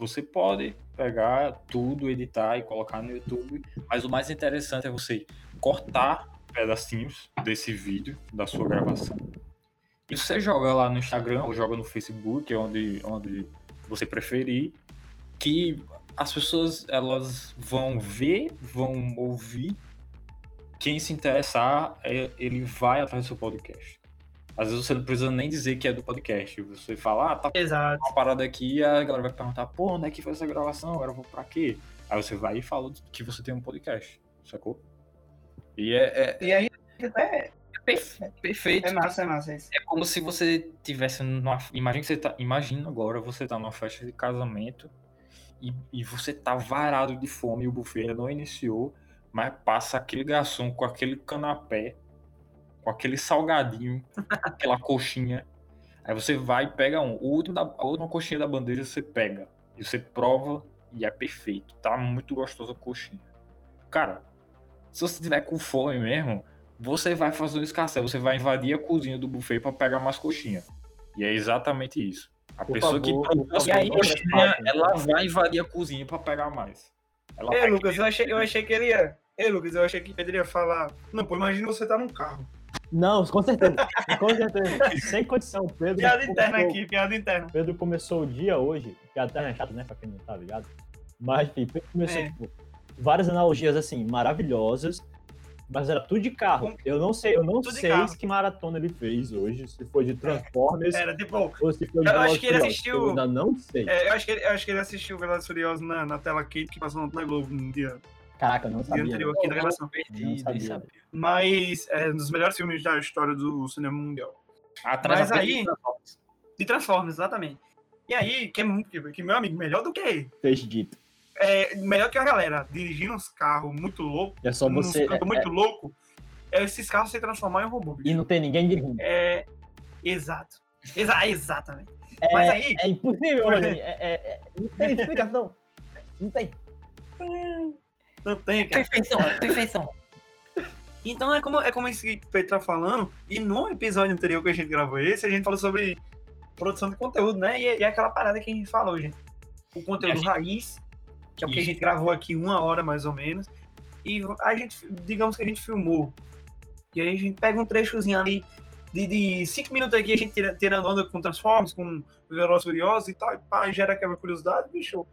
Speaker 2: você pode pegar tudo, editar e colocar no YouTube, mas o mais interessante é você cortar pedacinhos desse vídeo, da sua gravação. E você joga lá no Instagram ou joga no Facebook, onde, onde você preferir, que as pessoas elas vão ver, vão ouvir. Quem se interessar, é, ele vai atrás do seu podcast. Às vezes você não precisa nem dizer que é do podcast. Você fala, ah, tá
Speaker 3: Exato.
Speaker 2: uma parada aqui, e a galera vai perguntar, pô, onde é que foi essa gravação? Agora eu vou pra quê? Aí você vai e fala que você tem um podcast, sacou? E é. é
Speaker 3: e aí é,
Speaker 2: perfeito.
Speaker 3: É massa, é massa. Isso.
Speaker 2: É como se você tivesse numa. Imagina que você tá. Imagina agora você tá numa festa de casamento e, e você tá varado de fome e o buffet não iniciou, mas passa aquele garçom com aquele canapé com aquele salgadinho, aquela coxinha. Aí você vai e pega um. O último da, a última coxinha da bandeja você pega. E você prova e é perfeito. Tá muito gostosa a coxinha. Cara, se você tiver com fome mesmo, você vai fazer um escassez. Você vai invadir a cozinha do buffet para pegar mais coxinha. E é exatamente isso. A Por pessoa favor, que produz a coxinha, ela vai invadir a cozinha para pegar mais.
Speaker 3: Ela Ei, Lucas, eu achei, eu achei que ele ia. Ei, Lucas, eu achei que ele ia falar. Não, pô, imagina você tá num carro.
Speaker 1: Não, com certeza. Com certeza. Sem condição. Pedro
Speaker 3: piada interna aqui, piada interna.
Speaker 1: Pedro começou o dia hoje. Piada interna é chato, né? Pra quem não tá ligado. Mas, enfim, Pedro começou, é. tipo, várias analogias, assim, maravilhosas. Mas era tudo de carro. Eu não sei, eu não
Speaker 3: Tudo
Speaker 1: sei que maratona ele fez hoje, se foi de Transformers
Speaker 3: Era tipo.
Speaker 1: ou se foi de
Speaker 3: Eu acho que ele assistiu-
Speaker 1: Eu ainda não sei.
Speaker 3: é, eu, acho que ele, eu acho que ele assistiu o Velozes Furiosos na, na tela quente que passou na Globo no dia,
Speaker 1: Caraca, eu não sabia.
Speaker 3: anterior aqui da gravação.
Speaker 2: Perdi,
Speaker 1: Não sabia.
Speaker 3: Mas é um dos melhores filmes da história do cinema mundial.
Speaker 2: Atrás
Speaker 3: Mas aí-
Speaker 2: Transformers.
Speaker 3: De Transformers, exatamente. E aí, que é muito. Que, meu amigo, melhor do que.
Speaker 1: Fez dito.
Speaker 3: É, melhor que a galera dirigindo uns carros muito loucos,
Speaker 1: É só você. é-
Speaker 3: muito louco, é esses carros se transformar em robô. bicho.
Speaker 1: E não tem ninguém dirigindo.
Speaker 3: É. Exato. Exa exatamente.
Speaker 1: É,
Speaker 3: Mas aí.
Speaker 1: é impossível, *laughs* aí. É, é- é- não tem explicação. Não tem.
Speaker 3: Não tem, cara.
Speaker 2: Perfeição, perfeição.
Speaker 3: Então é como, é como esse Pedro tá falando, e no episódio anterior que a gente gravou esse, a gente falou sobre produção de conteúdo, né? E, e é aquela parada que a gente falou, gente. O conteúdo
Speaker 2: E
Speaker 3: raiz, que é o que a gente gravou aqui uma hora mais ou menos. E a gente, digamos que a gente filmou. E aí a gente pega um trechozinho ali de, de cinco minutos aqui, a gente tira, tirando onda com Transformers, com Velozes e Furiosos e tal, e pá, gera aquela curiosidade, bicho.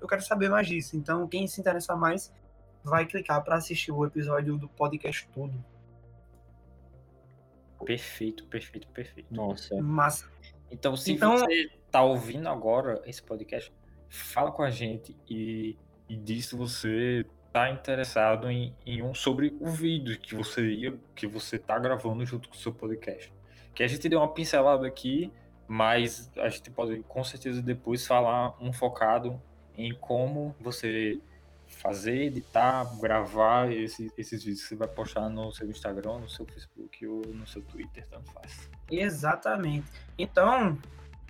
Speaker 3: Eu quero saber mais disso. Então, quem se interessar mais, vai clicar para assistir o episódio do podcast todo.
Speaker 2: Perfeito, perfeito, perfeito.
Speaker 1: Nossa.
Speaker 3: Massa.
Speaker 2: Então, se
Speaker 3: Então-
Speaker 2: você tá ouvindo agora esse podcast, fala com a gente e, e diz se você tá interessado em, em um sobre o vídeo que você ia, que você tá gravando junto com o seu podcast. Que a gente deu uma pincelada aqui, mas a gente pode com certeza depois falar um focado em como você fazer, editar, gravar esse- esses vídeos que você vai postar no seu Instagram, no seu Facebook ou no seu Twitter, tanto faz.
Speaker 3: Exatamente. Então,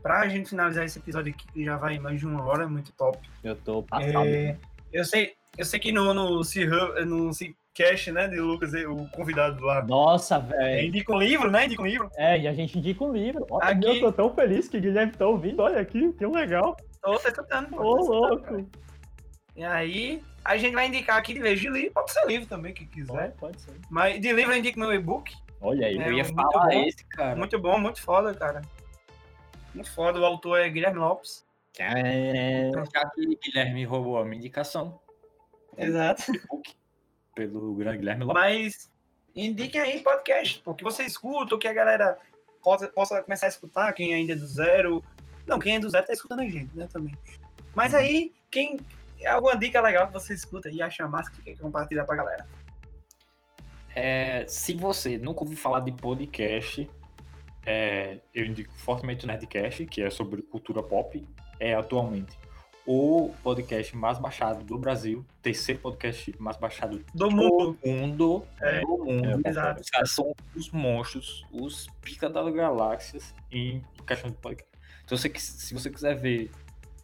Speaker 3: pra gente finalizar esse episódio aqui, que já vai mais de uma hora, muito top.
Speaker 1: Eu tô passado.
Speaker 3: É, eu sei, eu sei que no, no, no Cast, né, de Lucas, o convidado lá,
Speaker 1: Nossa,
Speaker 3: é,
Speaker 1: velho.
Speaker 3: indica um livro, né? Indica um livro.
Speaker 1: É, e a gente indica um livro. Olha,
Speaker 3: Aqui-
Speaker 1: eu tô tão feliz que o Guilherme tá ouvindo. Olha aqui, que legal.
Speaker 3: Tô escutando. pô,
Speaker 1: Ô,
Speaker 3: escutando, cara.
Speaker 1: louco.
Speaker 3: E aí, a gente vai indicar aqui de vez de livro, pode ser livro também, quem quiser.
Speaker 1: Pode, pode ser.
Speaker 3: Mas de livro eu indico meu e-book.
Speaker 1: Olha aí.
Speaker 3: É,
Speaker 2: Eu ia falar
Speaker 3: bom.
Speaker 2: esse, cara.
Speaker 3: Muito bom, muito foda, cara. Muito foda. O autor é Guilherme Lopes.
Speaker 1: Cara,
Speaker 2: Já que Guilherme roubou a minha indicação
Speaker 3: Exato.
Speaker 2: pelo grande Guilherme Lopes.
Speaker 3: Mas indiquem aí podcast, porque você escuta, o que a galera possa, possa começar a escutar, quem ainda é do zero. Não, quem é do zero tá escutando a gente, né, também. Mas aí, quem. Alguma dica legal que você escuta e acha massa que quer compartilhar pra galera.
Speaker 2: É, se você nunca ouviu falar de podcast, é, eu indico fortemente o Nerdcast, que é sobre cultura pop. É atualmente o podcast mais baixado do Brasil, terceiro podcast mais baixado
Speaker 3: Do mundo.
Speaker 2: do mundo.
Speaker 3: É,
Speaker 2: do mundo.
Speaker 3: exato.
Speaker 2: Os caras são os monstros, os pica das galáxias em questão de podcast. Então, se você quiser ver,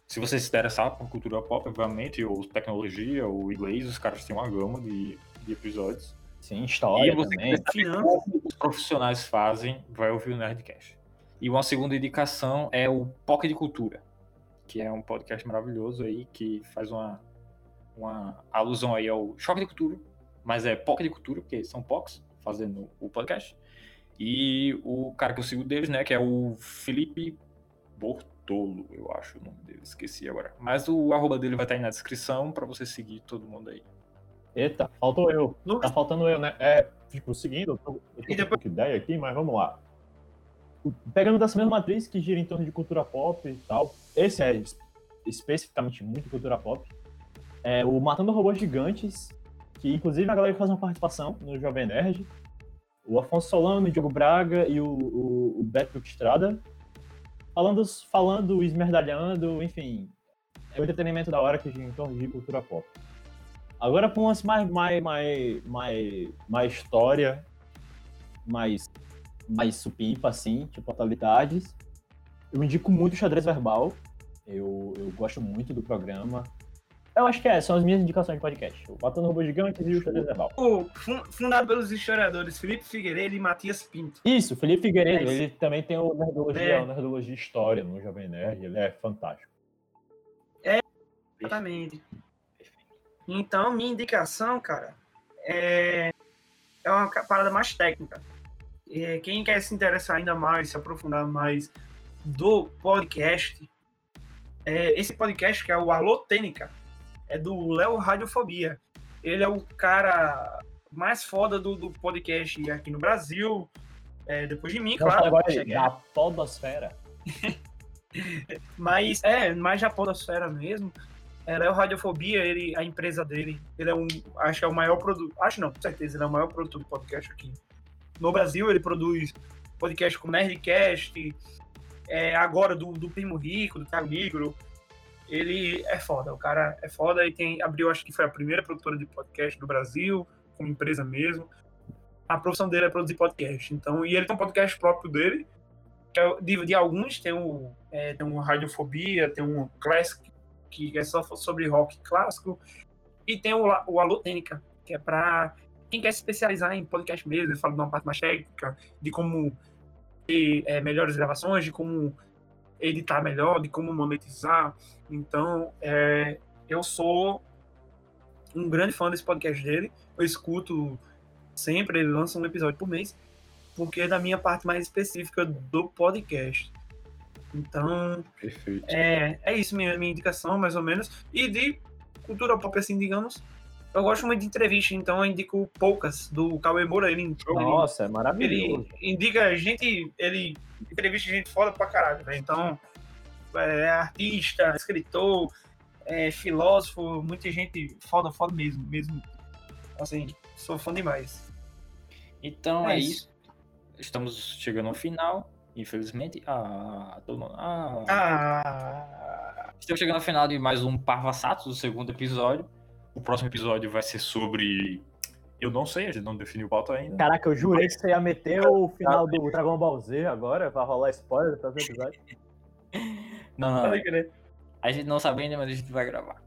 Speaker 2: se você se interessar por cultura pop, obviamente, ou tecnologia, ou inglês, os caras têm uma gama de, de episódios.
Speaker 1: sim, história
Speaker 2: e você
Speaker 1: também.
Speaker 2: como os profissionais fazem, vai ouvir o Nerdcast. E uma segunda indicação é o POC de Cultura, que é um podcast maravilhoso aí, que faz uma, uma alusão aí ao Choque de Cultura, mas é POC de Cultura, porque são POCs fazendo o podcast. E o cara que eu sigo deles, né, que é o Felipe Bortolo, eu acho o nome dele, esqueci agora. Mas o arroba dele vai estar aí na descrição para você seguir todo mundo aí.
Speaker 1: Eita, faltou eu. Tá
Speaker 3: Lucas,
Speaker 1: faltando eu, né? É, tipo, seguindo, eu tô, eu tô com
Speaker 3: depois-
Speaker 1: pouca ideia aqui, mas vamos lá. Pegando dessa mesma matriz que gira em torno de cultura pop e tal, esse é es- especificamente muito cultura pop. É o Matando Robôs Gigantes, que inclusive a galera faz uma participação no Jovem Nerd. O Afonso Solano, o Diogo Braga e o, o, o Beto Estrada. Falando, falando, esmerdalhando, enfim. É o entretenimento da hora que gira em torno de cultura pop. Agora com umas mais, mais, mais, mais, mais história, mais, mais supimpa, assim, tipo atualidades. Eu indico muito o xadrez verbal. Eu, eu gosto muito do programa. Eu acho que é, são as minhas indicações de podcast. O Matando Robôs Gigantes e o xadrez verbal.
Speaker 3: o fun- fundado pelos historiadores Felipe Figueiredo e Matias Pinto.
Speaker 1: Isso, o Felipe Figueiredo,
Speaker 3: É
Speaker 1: ele também tem o Nerdologia,
Speaker 3: É.
Speaker 1: o Nerdologia História no Jovem Nerd, ele é fantástico.
Speaker 3: Exatamente. Então, minha indicação, cara, é, é uma parada mais técnica. É, quem quer se interessar ainda mais, se aprofundar mais do podcast, é, esse podcast que é o Alô Tênica, é do Léo Radiofobia. Ele é o cara mais foda do, do podcast aqui no Brasil. É, depois de mim, claro.
Speaker 1: agora
Speaker 3: cheguei.
Speaker 1: da podosfera. *laughs*
Speaker 3: Mas é, mais da podosfera mesmo. É o Radiofobia, ele, a empresa dele. Ele é um. Acho que é o maior produto. Acho não, com certeza, ele é o maior produtor de podcast aqui. No Brasil, ele produz podcast como Nerdcast, é, agora do, do Primo Rico, do Thiago Negro. Ele é foda, o cara é foda e tem. Abriu, acho que foi a primeira produtora de podcast do Brasil, como empresa mesmo. A profissão dele é produzir podcast. Então, e ele tem um podcast próprio dele. que é De, de alguns, tem o, é, tem um Radiofobia, tem um Classic, que é só sobre rock clássico. E tem o, o Alô que é para quem quer se especializar em podcast mesmo, ele fala de uma parte mais técnica, de como ter é, melhores gravações, de como editar melhor, de como monetizar. Então, é, eu sou um grande fã desse podcast dele. Eu escuto sempre, ele lança um episódio por mês, porque é da minha parte mais específica do podcast. Então,
Speaker 2: Perfeito.
Speaker 3: é, é isso minha, minha indicação, mais ou menos. E de cultura pop, assim, digamos, eu gosto muito de entrevista, então eu indico poucas do Cauê Moura. Ele, ele,
Speaker 1: Nossa, é
Speaker 3: ele
Speaker 1: maravilhoso.
Speaker 3: indica gente, ele entrevista gente foda pra caralho, né? Então, é artista, escritor, é, filósofo, muita gente foda, foda mesmo, mesmo. Assim, sou fã demais.
Speaker 2: Então
Speaker 3: É
Speaker 2: é,
Speaker 3: isso.
Speaker 2: isso. Estamos chegando ao final. Infelizmente. Ah, mundo. Ah.
Speaker 3: Ah,
Speaker 2: Estamos chegando ao final de mais um Parvassatos, o segundo episódio. O próximo episódio vai ser sobre. Eu não sei, a gente não definiu o pauta ainda.
Speaker 1: Caraca, eu jurei que você ia meter o final do Dragon Ball Z agora, pra rolar spoiler do próximo episódio. *laughs*
Speaker 2: Não, não. A gente não sabe ainda, mas a gente vai gravar.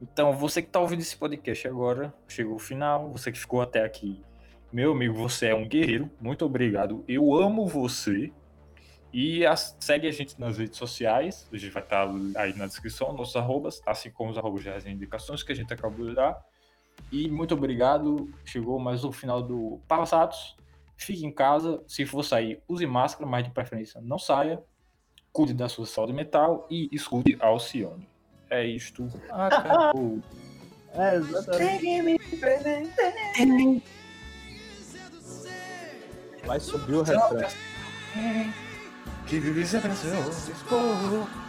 Speaker 2: Então, você que tá ouvindo esse podcast agora, chegou ao final, você que ficou até aqui, meu amigo, você é um guerreiro, muito obrigado. Eu amo você. E as- segue a gente nas redes sociais, a gente vai estar aí na descrição, nossos arrobas, assim como os arrobas das indicações que a gente acabou de dar. E muito obrigado, chegou mais um final do Passados. Fique em casa, se for sair, use máscara, mas de preferência não saia. Cuide da sua saúde mental e escute Alcione. É isto. Acabou. *laughs*
Speaker 1: É, exatamente. Vai subir o refrão.
Speaker 2: Que vive sempre seu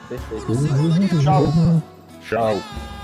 Speaker 1: Perfeito.
Speaker 4: Tchau.
Speaker 1: Tchau.